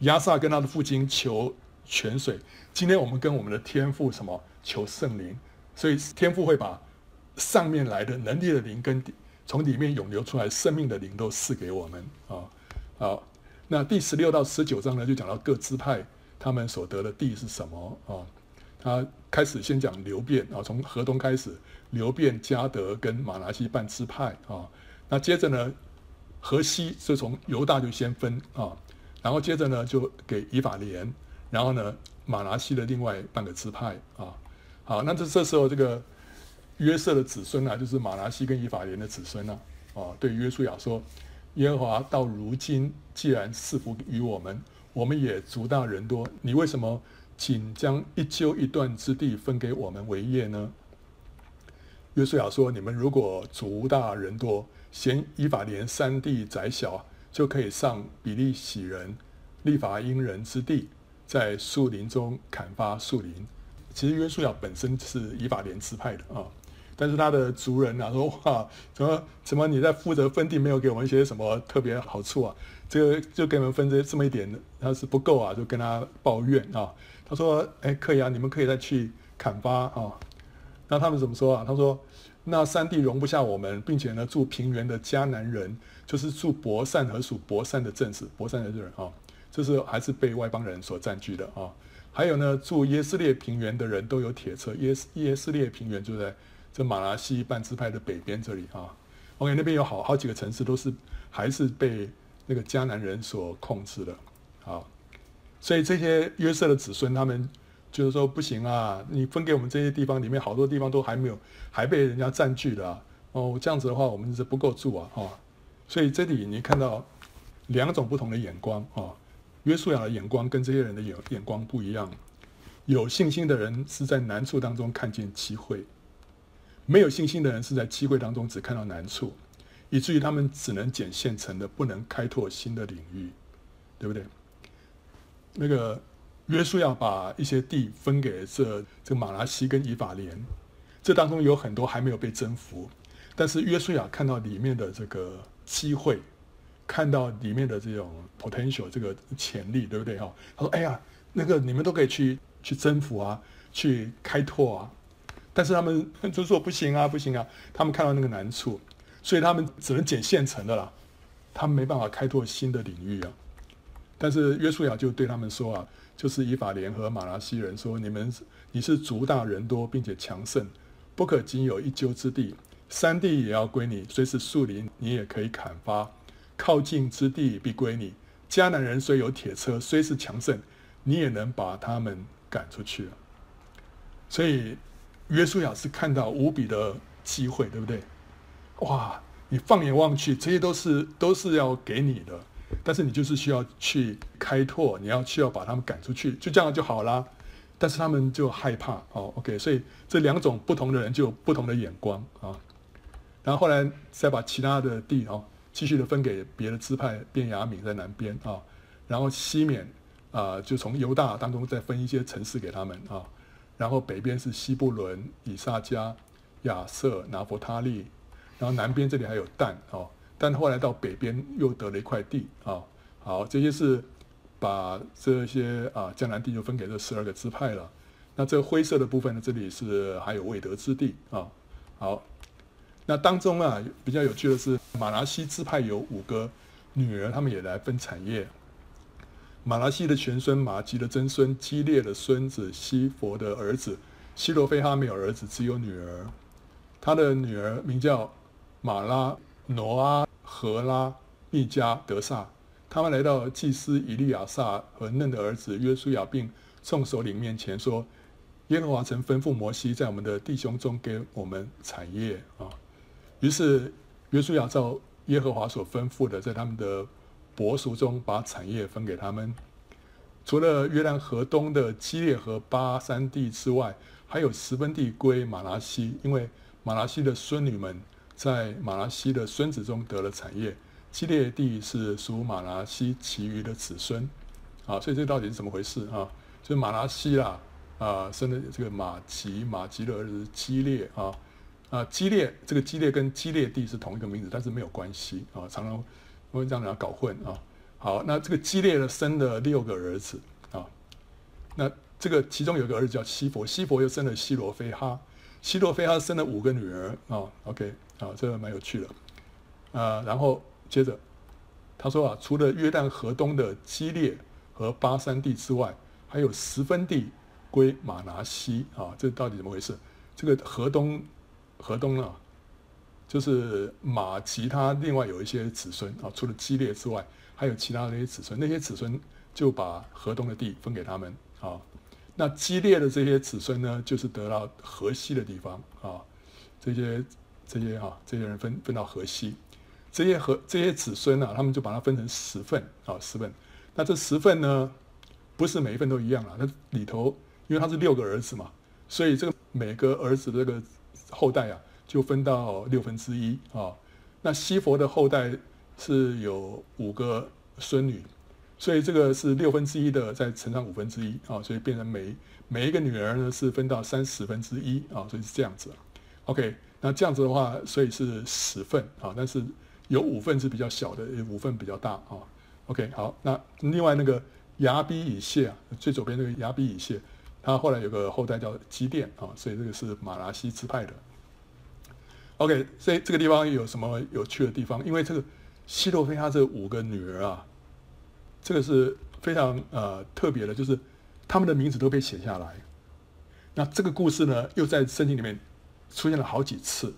亚萨跟他的父亲求泉水。今天我们跟我们的天父什么求圣灵？所以天父会把上面来的能力的灵跟从里面涌流出来生命的灵都赐给我们啊！好，那第十六到十九章呢，就讲到各支派他们所得的地是什么啊？他开始先讲流便啊，从河东开始。流便、加德跟马拿西半支派啊，那接着呢，河西是从犹大就先分啊，然后接着呢就给以法莲，然后呢马拿西的另外半个支派啊，好，那这这时候这个约瑟的子孙啊，就是马拿西跟以法莲的子孙呢，啊，对约书亚说，耶和华到如今既然赐福于我们，我们也族大人多，你为什么仅将一丘一段之地分给我们为业呢？约书亚说：“你们如果族大人多，嫌以法莲山地窄小，就可以上比利洗人、利法因人之地，在树林中砍伐树林。其实约书亚本身是以法莲支派的啊，但是他的族人啊说：哇，怎么怎么你在负责分地没有给我们一些什么特别好处啊？这个就给我们分这这么一点，他是不够啊，就跟他抱怨啊。他说：哎，可以啊，你们可以再去砍伐啊。”那他们怎么说啊？他说：“那山地容不下我们，并且呢，住平原的迦南人，就是住伯善和属伯善的镇子，伯善的人啊，就是还是被外邦人所占据的啊。还有呢，住耶斯列平原的人都有铁车，耶斯耶斯列平原就在这马来西半支派的北边这里啊。OK，那边有好好几个城市都是还是被那个迦南人所控制的啊。所以这些约瑟的子孙他们。”就是说不行啊！你分给我们这些地方里面，好多地方都还没有，还被人家占据了哦。这样子的话，我们是不够住啊！哦，所以这里你看到两种不同的眼光啊。约书亚的眼光跟这些人的眼眼光不一样。有信心的人是在难处当中看见机会，没有信心的人是在机会当中只看到难处，以至于他们只能捡现成的，不能开拓新的领域，对不对？那个。约书亚把一些地分给这这个玛拿西跟以法莲，这当中有很多还没有被征服，但是约书亚看到里面的这个机会，看到里面的这种 potential 这个潜力，对不对哈？他说：“哎呀，那个你们都可以去去征服啊，去开拓啊。”但是他们就说：“不行啊，不行啊！”他们看到那个难处，所以他们只能捡现成的了，他们没办法开拓新的领域啊。但是约书亚就对他们说啊。就是以法莲和玛拿西人说：“你们你是族大人多，并且强盛，不可仅有一丘之地，山地也要归你。虽是树林，你也可以砍伐；靠近之地必归你。迦南人虽有铁车，虽是强盛，你也能把他们赶出去。”所以约书亚是看到无比的机会，对不对？哇！你放眼望去，这些都是都是要给你的。但是你就是需要去开拓，你要需要把他们赶出去，就这样就好了。但是他们就害怕哦，OK，所以这两种不同的人就有不同的眼光啊。然后后来再把其他的地哦继续的分给别的支派，便雅悯在南边啊，然后西缅啊就从犹大当中再分一些城市给他们啊，然后北边是西布伦、以撒迦、亚设、拿弗他利，然后南边这里还有但哦。但后来到北边又得了一块地啊，好，这些是把这些啊江南地就分给这十二个支派了。那这灰色的部分呢，这里是还有未得之地啊。好，那当中啊比较有趣的是，马拿西支派有五个女儿，他们也来分产业。马拉西的全孙、玛吉的曾孙、基列的孙子、西佛的儿子、西罗非哈没有儿子，只有女儿。他的女儿名叫马拉、挪阿。何拉、密迦、德萨，他们来到祭司以利亚撒和嫩的儿子约书亚并众首领面前说：“耶和华曾吩咐摩西，在我们的弟兄中给我们产业啊。”于是约书亚照耶和华所吩咐的，在他们的伯属中把产业分给他们。除了约旦河东的基列和巴山地之外，还有十分地归马拉西，因为马拉西的孙女们。在马拉西的孙子中得了产业，基列地是属马拉西其余的子孙，啊，所以这到底是怎么回事啊？就是马拉西啦，啊，生的这个马吉，马吉的儿子基列啊，啊，基列这个基列跟基列地是同一个名字，但是没有关系啊，常常会这样子搞混啊。好，那这个基列呢，生了六个儿子啊，那这个其中有一个儿子叫西弗，西弗又生了西罗非哈，西罗非哈生了五个女儿啊，OK。啊，这个蛮有趣的，啊，然后接着他说啊，除了约旦河东的基列和巴珊地之外，还有十分地归马拿西啊，这到底怎么回事？这个河东，河东啊，就是马其他另外有一些子孙啊，除了基列之外，还有其他的那些子孙，那些子孙就把河东的地分给他们啊。那基列的这些子孙呢，就是得到河西的地方啊，这些。这些啊，这些人分分到河西，这些河这些子孙啊，他们就把它分成十份啊，十份。那这十份呢，不是每一份都一样啊。那里头，因为他是六个儿子嘛，所以这个每个儿子的这个后代啊，就分到六分之一啊。那西佛的后代是有五个孙女，所以这个是六分之一的，再乘上五分之一啊，所以变成每每一个女儿呢是分到三十分之一啊，所以是这样子。OK。那这样子的话，所以是十份啊，但是有五份是比较小的，有五份比较大啊。OK，好，那另外那个牙比以谢啊，最左边那个牙比以谢，他后来有个后代叫基甸啊，所以这个是马拉西支派的。OK，所以这个地方有什么有趣的地方？因为这个希罗非哈这五个女儿啊，这个是非常呃特别的，就是他们的名字都被写下来。那这个故事呢，又在圣经里面。出现了好几次，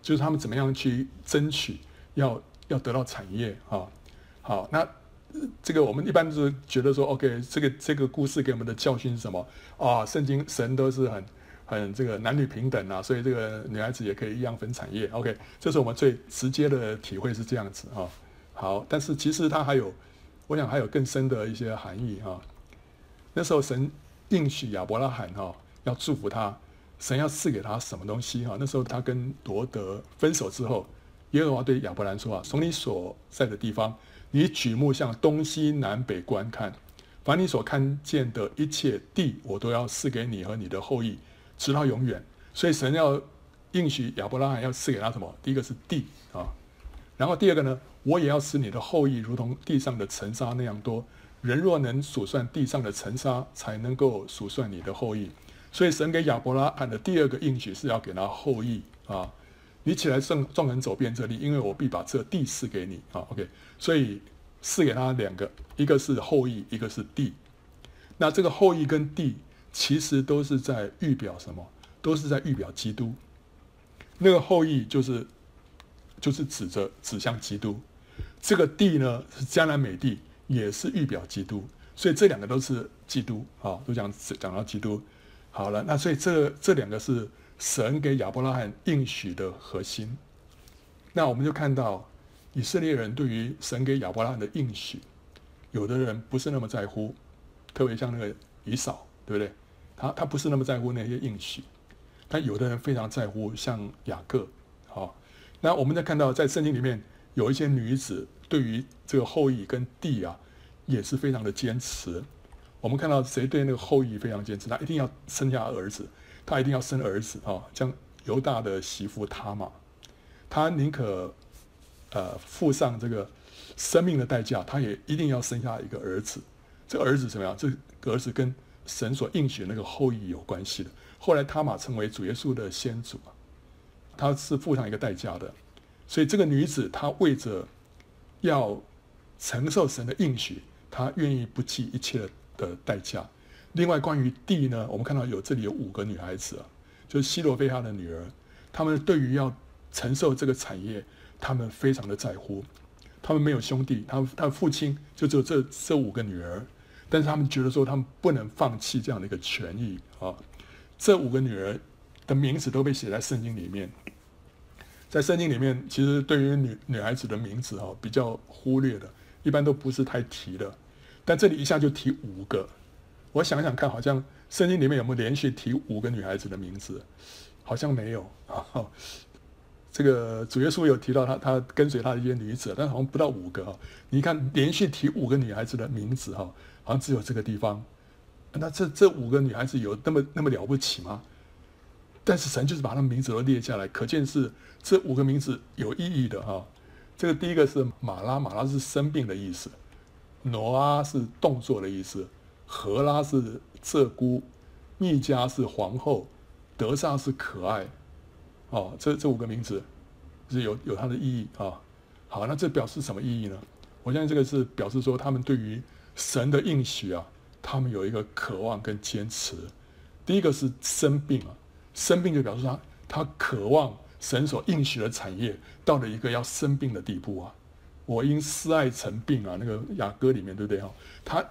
就是他们怎么样去争取要要得到产业啊？好，那这个我们一般都是觉得说，OK，这个这个故事给我们的教训是什么啊？圣经神都是很很这个男女平等啊，所以这个女孩子也可以一样分产业。OK，这是我们最直接的体会是这样子啊。好，但是其实它还有，我想还有更深的一些含义啊。那时候神应许亚伯拉罕哈要祝福他。神要赐给他什么东西？哈，那时候他跟罗德分手之后，耶和华对亚伯兰说：“啊，从你所在的地方，你举目向东西南北观看，凡你所看见的一切地，我都要赐给你和你的后裔，直到永远。所以神要应许亚伯拉罕要赐给他什么？第一个是地啊，然后第二个呢，我也要使你的后裔如同地上的尘沙那样多。人若能数算地上的尘沙，才能够数算你的后裔。所以神给亚伯拉罕的第二个应许是要给他后裔啊。你起来壮壮人走遍这里，因为我必把这地赐给你啊。OK，所以赐给他两个，一个是后裔，一个是地。那这个后裔跟地其实都是在预表什么？都是在预表基督。那个后裔就是就是指着指向基督。这个地呢是迦南美地，也是预表基督。所以这两个都是基督啊，都讲讲到基督。好了，那所以这这两个是。神给亚伯拉罕应许的核心，那我们就看到以色列人对于神给亚伯拉罕的应许，有的人不是那么在乎，特别像那个以扫，对不对？他他不是那么在乎那些应许，但有的人非常在乎，像雅各。好，那我们再看到在圣经里面有一些女子对于这个后裔跟地啊，也是非常的坚持。我们看到谁对那个后裔非常坚持，他一定要生下儿子。他一定要生儿子啊！像犹大的媳妇他玛，他宁可呃付上这个生命的代价，他也一定要生下一个儿子。这个儿子怎么样？这个儿子跟神所应许那个后裔有关系的。后来他玛成为主耶稣的先祖，他是付上一个代价的。所以这个女子她为着要承受神的应许，她愿意不计一切的代价。另外，关于地呢，我们看到有这里有五个女孩子啊，就是西罗非亚的女儿，她们对于要承受这个产业，她们非常的在乎。她们没有兄弟，她她父亲就只有这这五个女儿，但是他们觉得说，他们不能放弃这样的一个权益啊。这五个女儿的名字都被写在圣经里面，在圣经里面，其实对于女女孩子的名字哈，比较忽略的，一般都不是太提的，但这里一下就提五个。我想想看，好像圣经里面有没有连续提五个女孩子的名字？好像没有啊。这个主耶稣有提到他，他跟随他的一些女子，但好像不到五个哈。你看连续提五个女孩子的名字哈，好像只有这个地方。那这这五个女孩子有那么那么了不起吗？但是神就是把她们名字都列下来，可见是这五个名字有意义的哈。这个第一个是马拉，马拉是生病的意思；挪阿是动作的意思。荷拉是鹧鸪，密迦是皇后，德萨是可爱，哦，这这五个名字是有有它的意义啊。好，那这表示什么意义呢？我相信这个是表示说，他们对于神的应许啊，他们有一个渴望跟坚持。第一个是生病啊，生病就表示他他渴望神所应许的产业到了一个要生病的地步啊。我因思爱成病啊，那个雅歌里面对不对哈？他。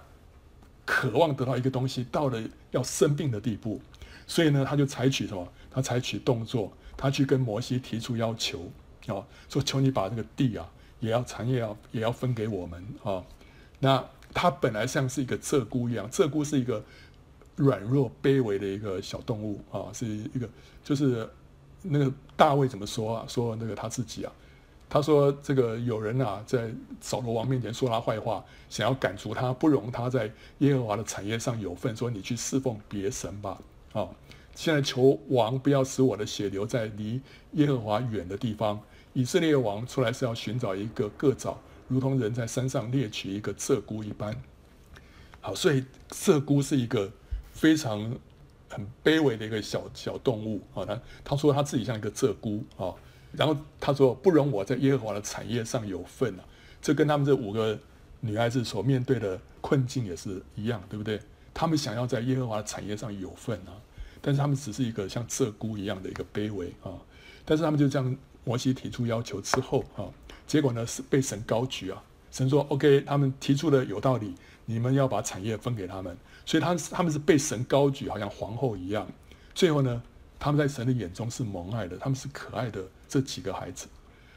渴望得到一个东西，到了要生病的地步，所以呢，他就采取什么？他采取动作，他去跟摩西提出要求，啊、说求你把这个地啊，也要产业要也要分给我们啊、那他本来像是一个鹧鸪一样，鹧鸪是一个软弱卑微的一个小动物啊、是一个就是那个大卫怎么说啊？说那个他自己啊。他说：“这个有人啊，在扫罗王面前说他坏话，想要赶逐他，不容他在耶和华的产业上有份。说你去侍奉别神吧。啊，现在求王不要使我的血流在离耶和华远的地方。以色列王出来是要寻找一个个找，如同人在山上猎取一个鹧鸪一般。好，所以鹧鸪是一个非常很卑微的一个小小动物啊。他他说他自己像一个鹧鸪啊。”然后他说：“不容我在耶和华的产业上有份啊！”这跟他们这五个女孩子所面对的困境也是一样，对不对？他们想要在耶和华的产业上有份啊，但是他们只是一个像鹧鸪一样的一个卑微啊。但是他们就这样，摩西提出要求之后啊，结果呢是被神高举啊。神说：“OK，他们提出的有道理，你们要把产业分给他们。”所以他他们是被神高举，好像皇后一样。最后呢，他们在神的眼中是蒙爱的，他们是可爱的。这几个孩子，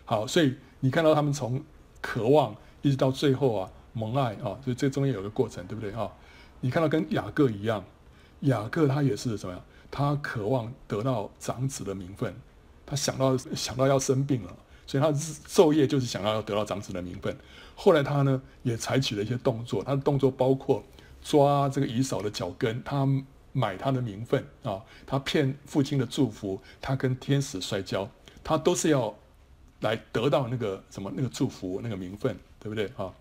好，所以你看到他们从渴望一直到最后啊，蒙爱啊，所以这中间有个过程，对不对啊？你看到跟雅各一样，雅各他也是怎么样？他渴望得到长子的名分，他想到想到要生病了，所以他昼夜就是想要要得到长子的名分。后来他呢也采取了一些动作，他的动作包括抓这个以扫的脚跟，他买他的名分啊，他骗父亲的祝福，他跟天使摔跤，他都是要来得到那个什么那个祝福那个名分，对不对啊？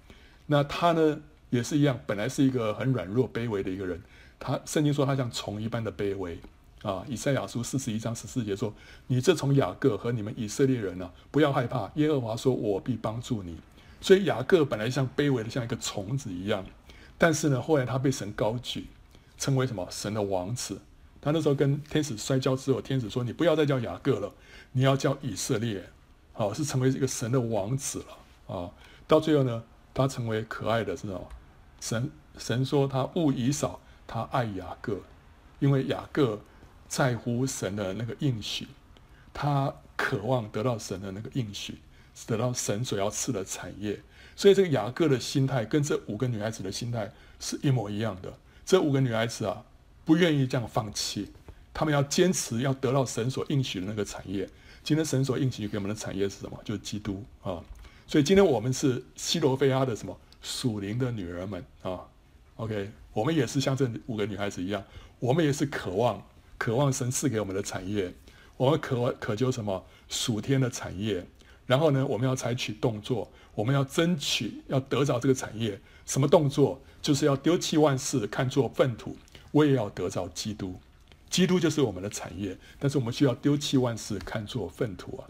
那他呢也是一样，本来是一个很软弱卑微的一个人，他圣经说他像虫一般的卑微啊。以赛亚书四十一章十四节说：“你这从雅各和你们以色列人呢、啊，不要害怕，耶和华说我必帮助你。”所以雅各本来像卑微的像一个虫子一样，但是呢，后来他被神高举，成为什么神的王子。他那时候跟天使摔跤之后，天使说：“你不要再叫雅各了，你要叫以色列。”好，是成为一个神的王子了啊。到最后呢，他成为可爱的是什么？神神说他恶以少，他爱雅各，因为雅各在乎神的那个应许，他渴望得到神的那个应许。得到神所要赐的产业，所以这个雅各的心态跟这五个女孩子的心态是一模一样的。这五个女孩子啊，不愿意这样放弃，她们要坚持要得到神所应许的那个产业。今天神所应许给我们的产业是什么？就是基督啊。所以今天我们是西罗非亚的什么属灵的女儿们啊？OK，我们也是像这五个女孩子一样，我们也是渴望渴望神赐给我们的产业，我们渴渴求什么属天的产业。然后呢，我们要采取动作，我们要争取，要得着这个产业。什么动作？就是要丢弃万事，看作粪土。我也要得着基督，基督就是我们的产业。但是我们需要丢弃万事，看作粪土啊。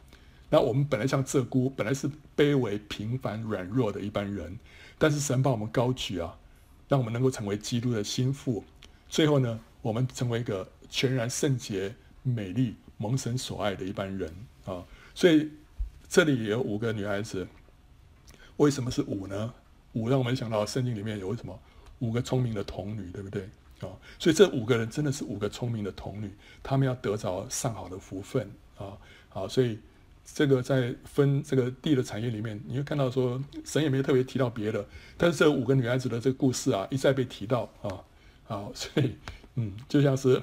那我们本来像鹧鸪，本来是卑微、平凡、软弱的一般人，但是神把我们高举啊，让我们能够成为基督的心腹。最后呢，我们成为一个全然圣洁、美丽、蒙神所爱的一般人啊。所以。这里有五个女孩子，为什么是五呢？五让我们想到圣经里面有什么？五个聪明的童女，对不对？啊，所以这五个人真的是五个聪明的童女，她们要得着上好的福分啊！好，所以这个在分这个地的产业里面，你会看到说神也没有特别提到别的，但是这五个女孩子的这个故事啊，一再被提到啊！好，所以嗯，就像是。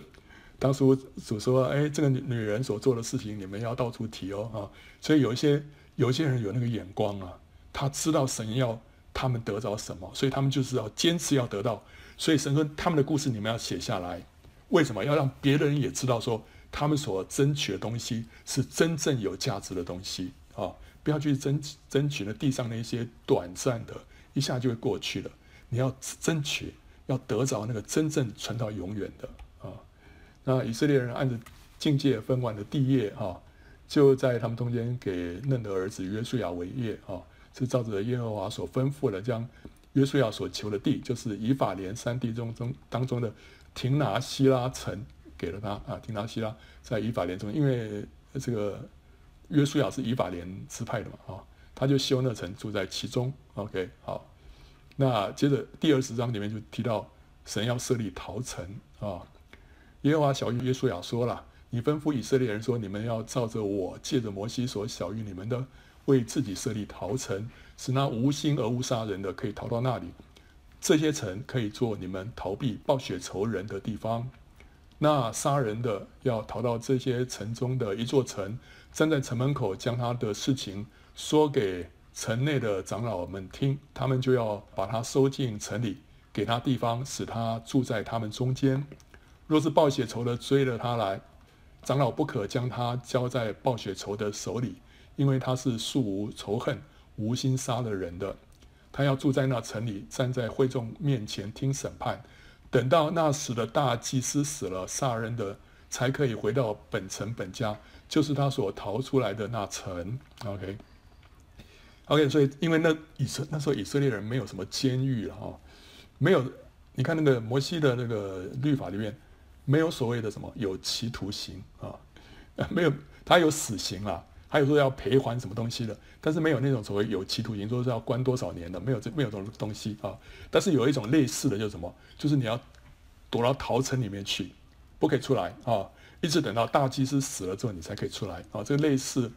当初主说：“哎，这个女女人所做的事情，你们要到处提哦，啊！所以有一些有一些人有那个眼光啊，他知道神要他们得着什么，所以他们就是要坚持要得到。所以神说他们的故事你们要写下来，为什么要让别人也知道说他们所争取的东西是真正有价值的东西啊？不要去争争取那地上那些短暂的，一下就会过去了。你要争取，要得着那个真正存到永远的。”那以色列人按着境界分完的地业哈，就在他们中间给嫩的儿子约书亚为业啊，是照着耶和华所吩咐的，将约书亚所求的地，就是以法莲三地中中当中的亭拿西拉城给了他啊。亭拿西拉在以法莲中，因为这个约书亚是以法莲支派的嘛啊，他就修那城住在其中。OK，好，那接着第二十章里面就提到神要设立逃城啊。耶和华晓諭约书亚说了：“你吩咐以色列人说，你们要照着我借着摩西所晓諭你们的，为自己设立逃城，使那无心而无杀人的可以逃到那里。这些城可以做你们逃避暴雪仇人的地方。那杀人的要逃到这些城中的一座城，站在城门口，将他的事情说给城内的长老们听，他们就要把他收进城里，给他地方，使他住在他们中间。”若是报血仇的追了他来，长老不可将他交在报血仇的手里，因为他是素无仇恨、无心杀了人的。他要住在那城里，站在会众面前听审判。等到那时的大祭司死了，杀人的才可以回到本城本家，就是他所逃出来的那城。OK，OK，所以因为那以色那时候以色列人没有什么监狱了哈，没有。你看那个摩西的那个律法里面。没有所谓的什么有期徒刑啊，<laughs> 没有，他有死刑啦，还有说要赔还什么东西的，但是没有那种所谓有期徒刑，说是要关多少年的，没有这没有这种东西啊。但是有一种类似的，就是什么，就是你要躲到逃城里面去，不可以出来啊，一直等到大祭司死了之后，你才可以出来啊。这个类似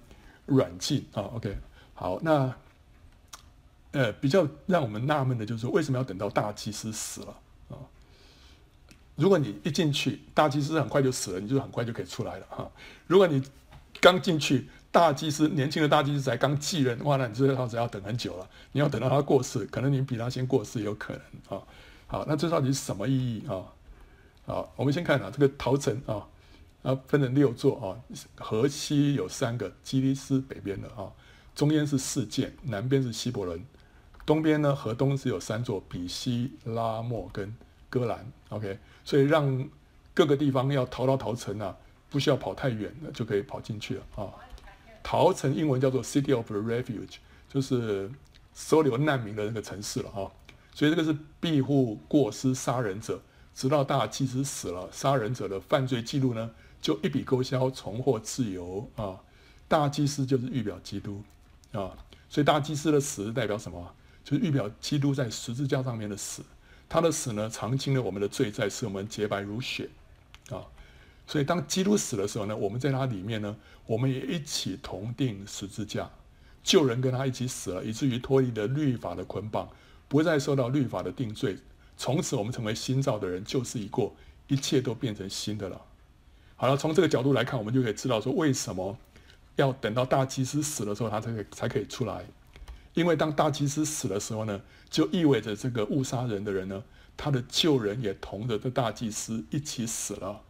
软禁啊。OK，好，那呃比较让我们纳闷的就是说，为什么要等到大祭司死了啊？如果你一进去，大祭司很快就死了，你就很快就可以出来了哈。如果你刚进去，大祭司年轻的大祭司才刚继任，哇，那你这样子要等很久了。你要等到他过世，可能你比他先过世有可能啊。好，那这到底是什么意义啊？好，我们先看啊，这个陶城啊，啊分成六座啊，河西有三个，基利斯北边的啊，中间是四剑，南边是希伯仑，东边呢河东只有三座，比西、拉莫跟哥兰。OK，所以让各个地方要逃到陶城啊，不需要跑太远的就可以跑进去了啊。陶城英文叫做 City of Refuge，就是收留难民的那个城市了啊。所以这个是庇护过失杀人者，直到大祭司死了，杀人者的犯罪记录呢就一笔勾销，重获自由啊。大祭司就是预表基督啊，所以大祭司的死代表什么？就是预表基督在十字架上面的死，他的死呢偿清了我们的罪债，使我们洁白如雪啊。所以当基督死的时候呢，我们在他里面呢，我们也一起同钉十字架，旧人跟他一起死了，以至于脱离了律法的捆绑。不再受到律法的定罪，从此我们成为新造的人，旧事已过，一切都变成新的了。好了，从这个角度来看，我们就可以知道说，为什么要等到大祭司死的时候，他才可以才可以出来？因为当大祭司死的时候呢，就意味着这个误杀人的人呢，他的旧人也同着这大祭司一起死了。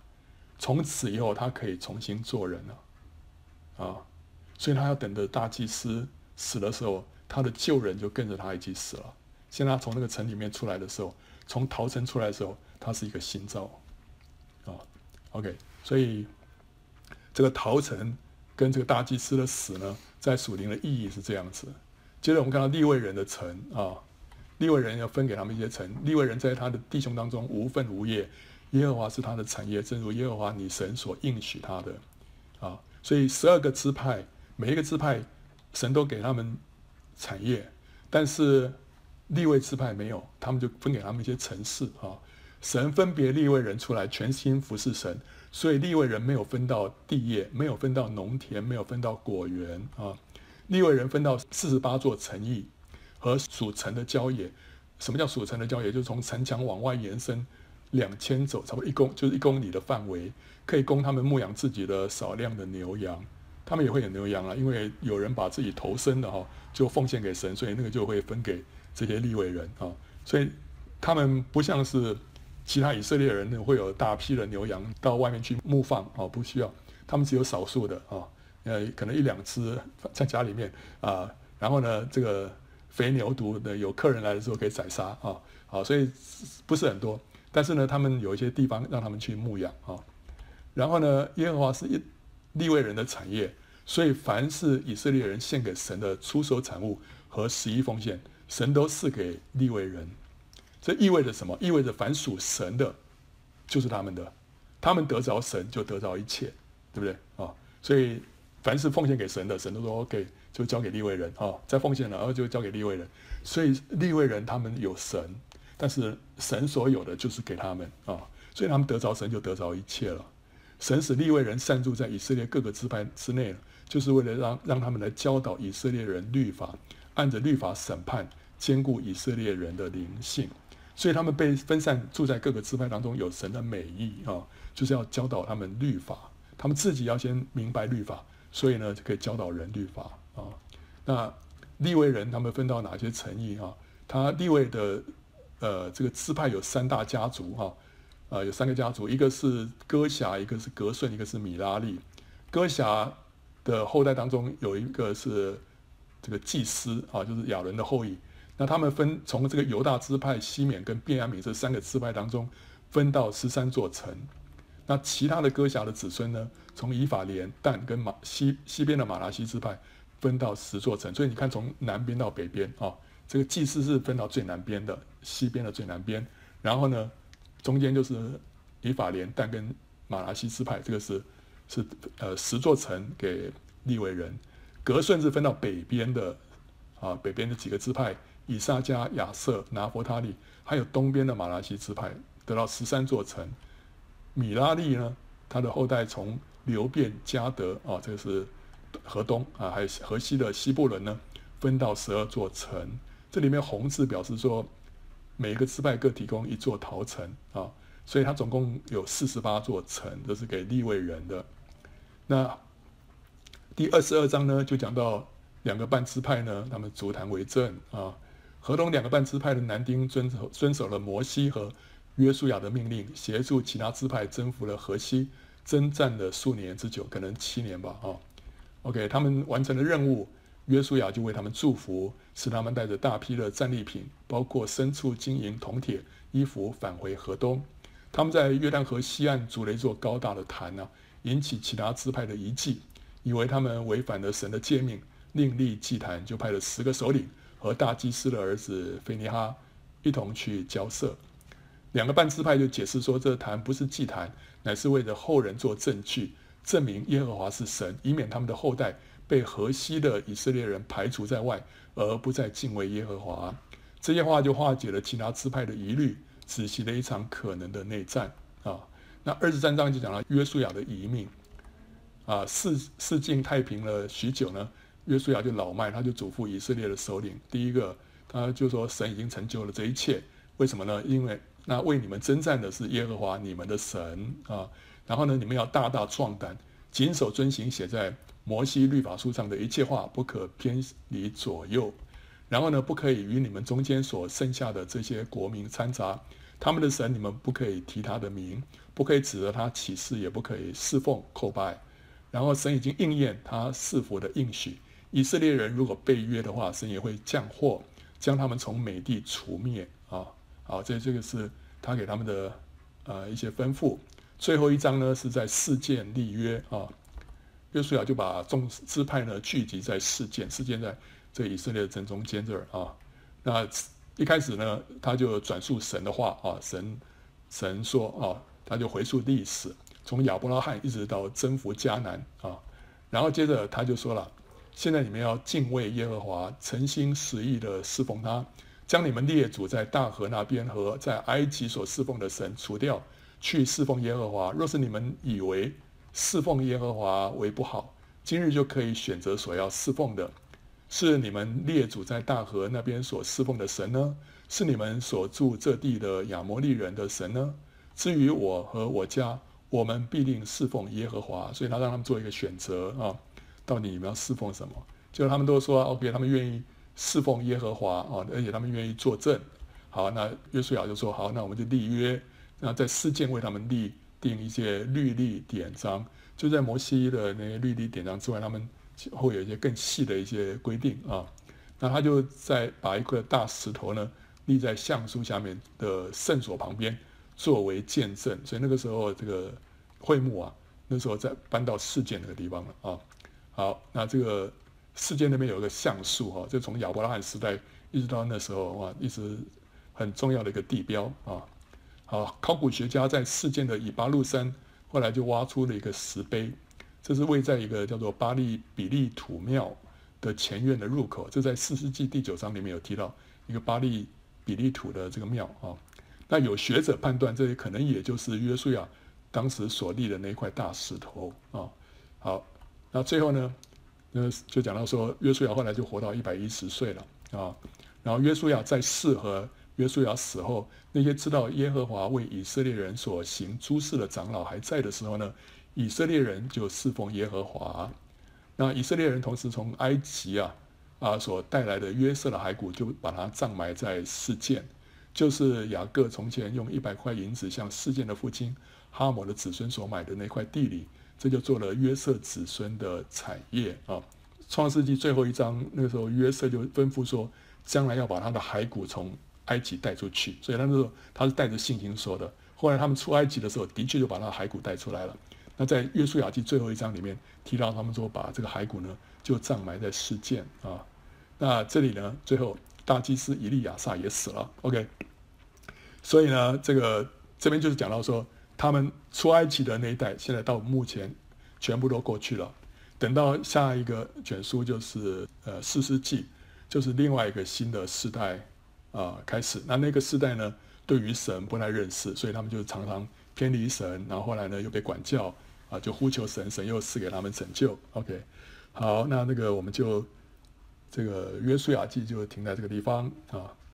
从此以后，他可以重新做人了。啊，所以他要等着大祭司死的时候，他的旧人就跟着他一起死了。现在他从那个城里面出来的时候，从陶城出来的时候，他是一个新造，啊，OK，所以这个陶城跟这个大祭司的死呢，在属灵的意义是这样子。接着我们看到立位人的城啊，立位人要分给他们一些城，立位人在他的弟兄当中无分无业，耶和华是他的产业，正如耶和华你神所应许他的，啊，所以十二个支派，每一个支派神都给他们产业，但是。立位支派没有，他们就分给他们一些城市啊。神分别立位人出来，全心服侍神，所以立位人没有分到地业，没有分到农田，没有分到果园啊。利未人分到四十八座城邑和属城的郊野。什么叫属城的郊野？就是从城墙往外延伸两千走，差不多一公就是一公里的范围，可以供他们牧养自己的少量的牛羊。他们也会有牛羊啊，因为有人把自己头生的哈就奉献给神，所以那个就会分给。这些利未人啊，所以他们不像是其他以色列人会有大批的牛羊到外面去牧放啊，不需要，他们只有少数的啊，呃，可能一两只在家里面啊，然后呢，这个肥牛犊的有客人来的时候可以宰杀啊，好，所以不是很多，但是呢，他们有一些地方让他们去牧养啊，然后呢，耶和华是一利未人的产业，所以凡是以色列人献给神的初熟产物和十一奉献。神都赐给利未人，这意味着什么？意味着凡属神的，就是他们的，他们得着神就得着一切，对不对啊？所以凡是奉献给神的，神都说 OK，就交给利未人啊。再奉献了，然后就交给利未人。所以利未人他们有神，但是神所有的就是给他们啊。所以他们得着神就得着一切了。神使利未人散住在以色列各个支派之内，就是为了让让他们来教导以色列人律法。按着律法审判，坚固以色列人的灵性，所以他们被分散住在各个支派当中，有神的美意啊，就是要教导他们律法。他们自己要先明白律法，所以呢就可以教导人律法啊。那利未人他们分到哪些城邑啊？他利未的呃这个支派有三大家族哈，呃有三个家族，一个是哥辖，一个是革顺，一个是米拉利。哥辖的后代当中有一个是。这个祭司啊，就是亚伦的后裔。那他们分从这个犹大支派、西缅跟便雅悯这三个支派当中，分到十三座城。那其他的哥辖的子孙呢，从以法莲、但跟马西西边的马拉西支派分到十座城。所以你看，从南边到北边啊，这个祭司是分到最南边的，西边的最南边。然后呢，中间就是以法莲、但跟马拉西支派，这个是是呃十座城给利未人。革顺是分到北边的，啊，北边的几个支派，以撒迦、亚设、拿佛他利，还有东边的马拉西支派，得到十三座城。米拉利呢，他的后代从流便、迦得，啊，这个是河东啊，还有河西的西部人呢，分到十二座城。这里面红字表示说，每一个支派各提供一座陶城啊，所以它总共有四十八座城，这是给利未人的。那第二十二章呢，就讲到两个半支派呢，他们足坛为证啊。河东两个半支派的男丁遵守遵守了摩西和约书亚的命令，协助其他支派征服了河西，征战了数年之久，可能七年吧。啊，OK，他们完成了任务，约书亚就为他们祝福，使他们带着大批的战利品，包括牲畜、金银、铜铁、衣服，返回河东。他们在约旦河西岸筑了一座高大的坛呢、引起其他支派的疑忌，以为他们违反了神的诫命，另立祭坛，就派了十个首领。和大祭司的儿子菲尼哈一同去交涉，两个半支派就解释说，这坛不是祭坛，乃是为了后人做证据，证明耶和华是神，以免他们的后代被河西的以色列人排除在外，而不再敬畏耶和华。这些话就化解了其他支派的疑虑，止息了一场可能的内战啊。那二十三章就讲了约书亚的遗命啊，四四境太平了许久呢。约书亚就老迈，他就嘱咐以色列的首领，第一个，他就说神已经成就了这一切，为什么呢？因为那为你们征战的是耶和华你们的神啊。然后呢，你们要大大壮胆，谨守遵行写在摩西律法书上的一切话，不可偏离左右。然后呢，不可以与你们中间所剩下的这些国民掺杂，他们的神你们不可以提他的名，不可以指着他起誓，也不可以侍奉叩拜。然后神已经应验他赐福的应许。以色列人如果背约的话，神也会降祸，将他们从美地除灭！好，这这个是他给他们的呃一些吩咐。最后一章呢，是在示剑立约啊。约书亚就把众支派呢聚集在示剑，示剑在这以色列的正中间这儿啊。那一开始呢，他就转述神的话啊，神神说啊，他就回溯历史，从亚伯拉罕一直到征服迦南啊，然后接着他就说了。现在你们要敬畏耶和华，诚心实意的侍奉他，将你们列祖在大河那边和在埃及所侍奉的神除掉，去侍奉耶和华。若是你们以为侍奉耶和华为不好，今日就可以选择所要侍奉的，是你们列祖在大河那边所侍奉的神呢？是你们所住这地的亚摩利人的神呢？至于我和我家，我们必定侍奉耶和华。所以他让他们做一个选择啊。到底你们要侍奉什么？就他们都说 OK，他们愿意侍奉耶和华啊，而且他们愿意作证。好，那约书亚就说好，那我们就立约，那在事件为他们立定一些律例典章。就在摩西的那些律例典章之外，他们会有一些更细的一些规定啊。那他就在把一块大石头呢立在橡树下面的圣所旁边，作为见证。所以那个时候这个会幕啊，那时候在搬到事件那个地方了啊。好，那这个示剑那边有个橡树哈，就从亚伯拉罕时代一直到那时候哇，一直很重要的一个地标啊。好，考古学家在示剑的以巴路山后来就挖出了一个石碑，这是位在一个叫做巴利比利土庙的前院的入口。这在四世纪第九章里面有提到一个巴利比利土的这个庙啊。那有学者判断，这里可能也就是约书亚当时所立的那块大石头啊。好。那最后呢，那就讲到说，约书亚后来就活到一百一十岁了啊。然后约书亚在世和约书亚死后，那些知道耶和华为以色列人所行诸事的长老还在的时候呢，以色列人就侍奉耶和华。那以色列人同时从埃及啊啊所带来的约瑟的骸骨，就把它葬埋在示剑，就是雅各从前用一百块银子向示剑的父亲哈摩的子孙所买的那块地里。这就做了约瑟子孙的产业啊！创世纪最后一章，那个时候约瑟就吩咐说，将来要把他的骸骨从埃及带出去。所以他那时候他是带着信心说的。后来他们出埃及的时候，的确就把他的骸骨带出来了。那在约书亚记最后一章里面提到，他们说把这个骸骨呢就葬埋在示剑啊。那这里呢，最后大祭司以利亚撒也死了。OK，所以呢，这个这边就是讲到说。他们出埃及的那一代，现在到目前全部都过去了。等到下一个卷书就是呃四世纪，就是另外一个新的世代啊、开始。那那个世代呢，对于神不太认识，所以他们就常常偏离神。然后后来呢又被管教啊、就呼求神，神又赐给他们拯救。OK，好，那那个我们就这个约书亚记就停在这个地方啊。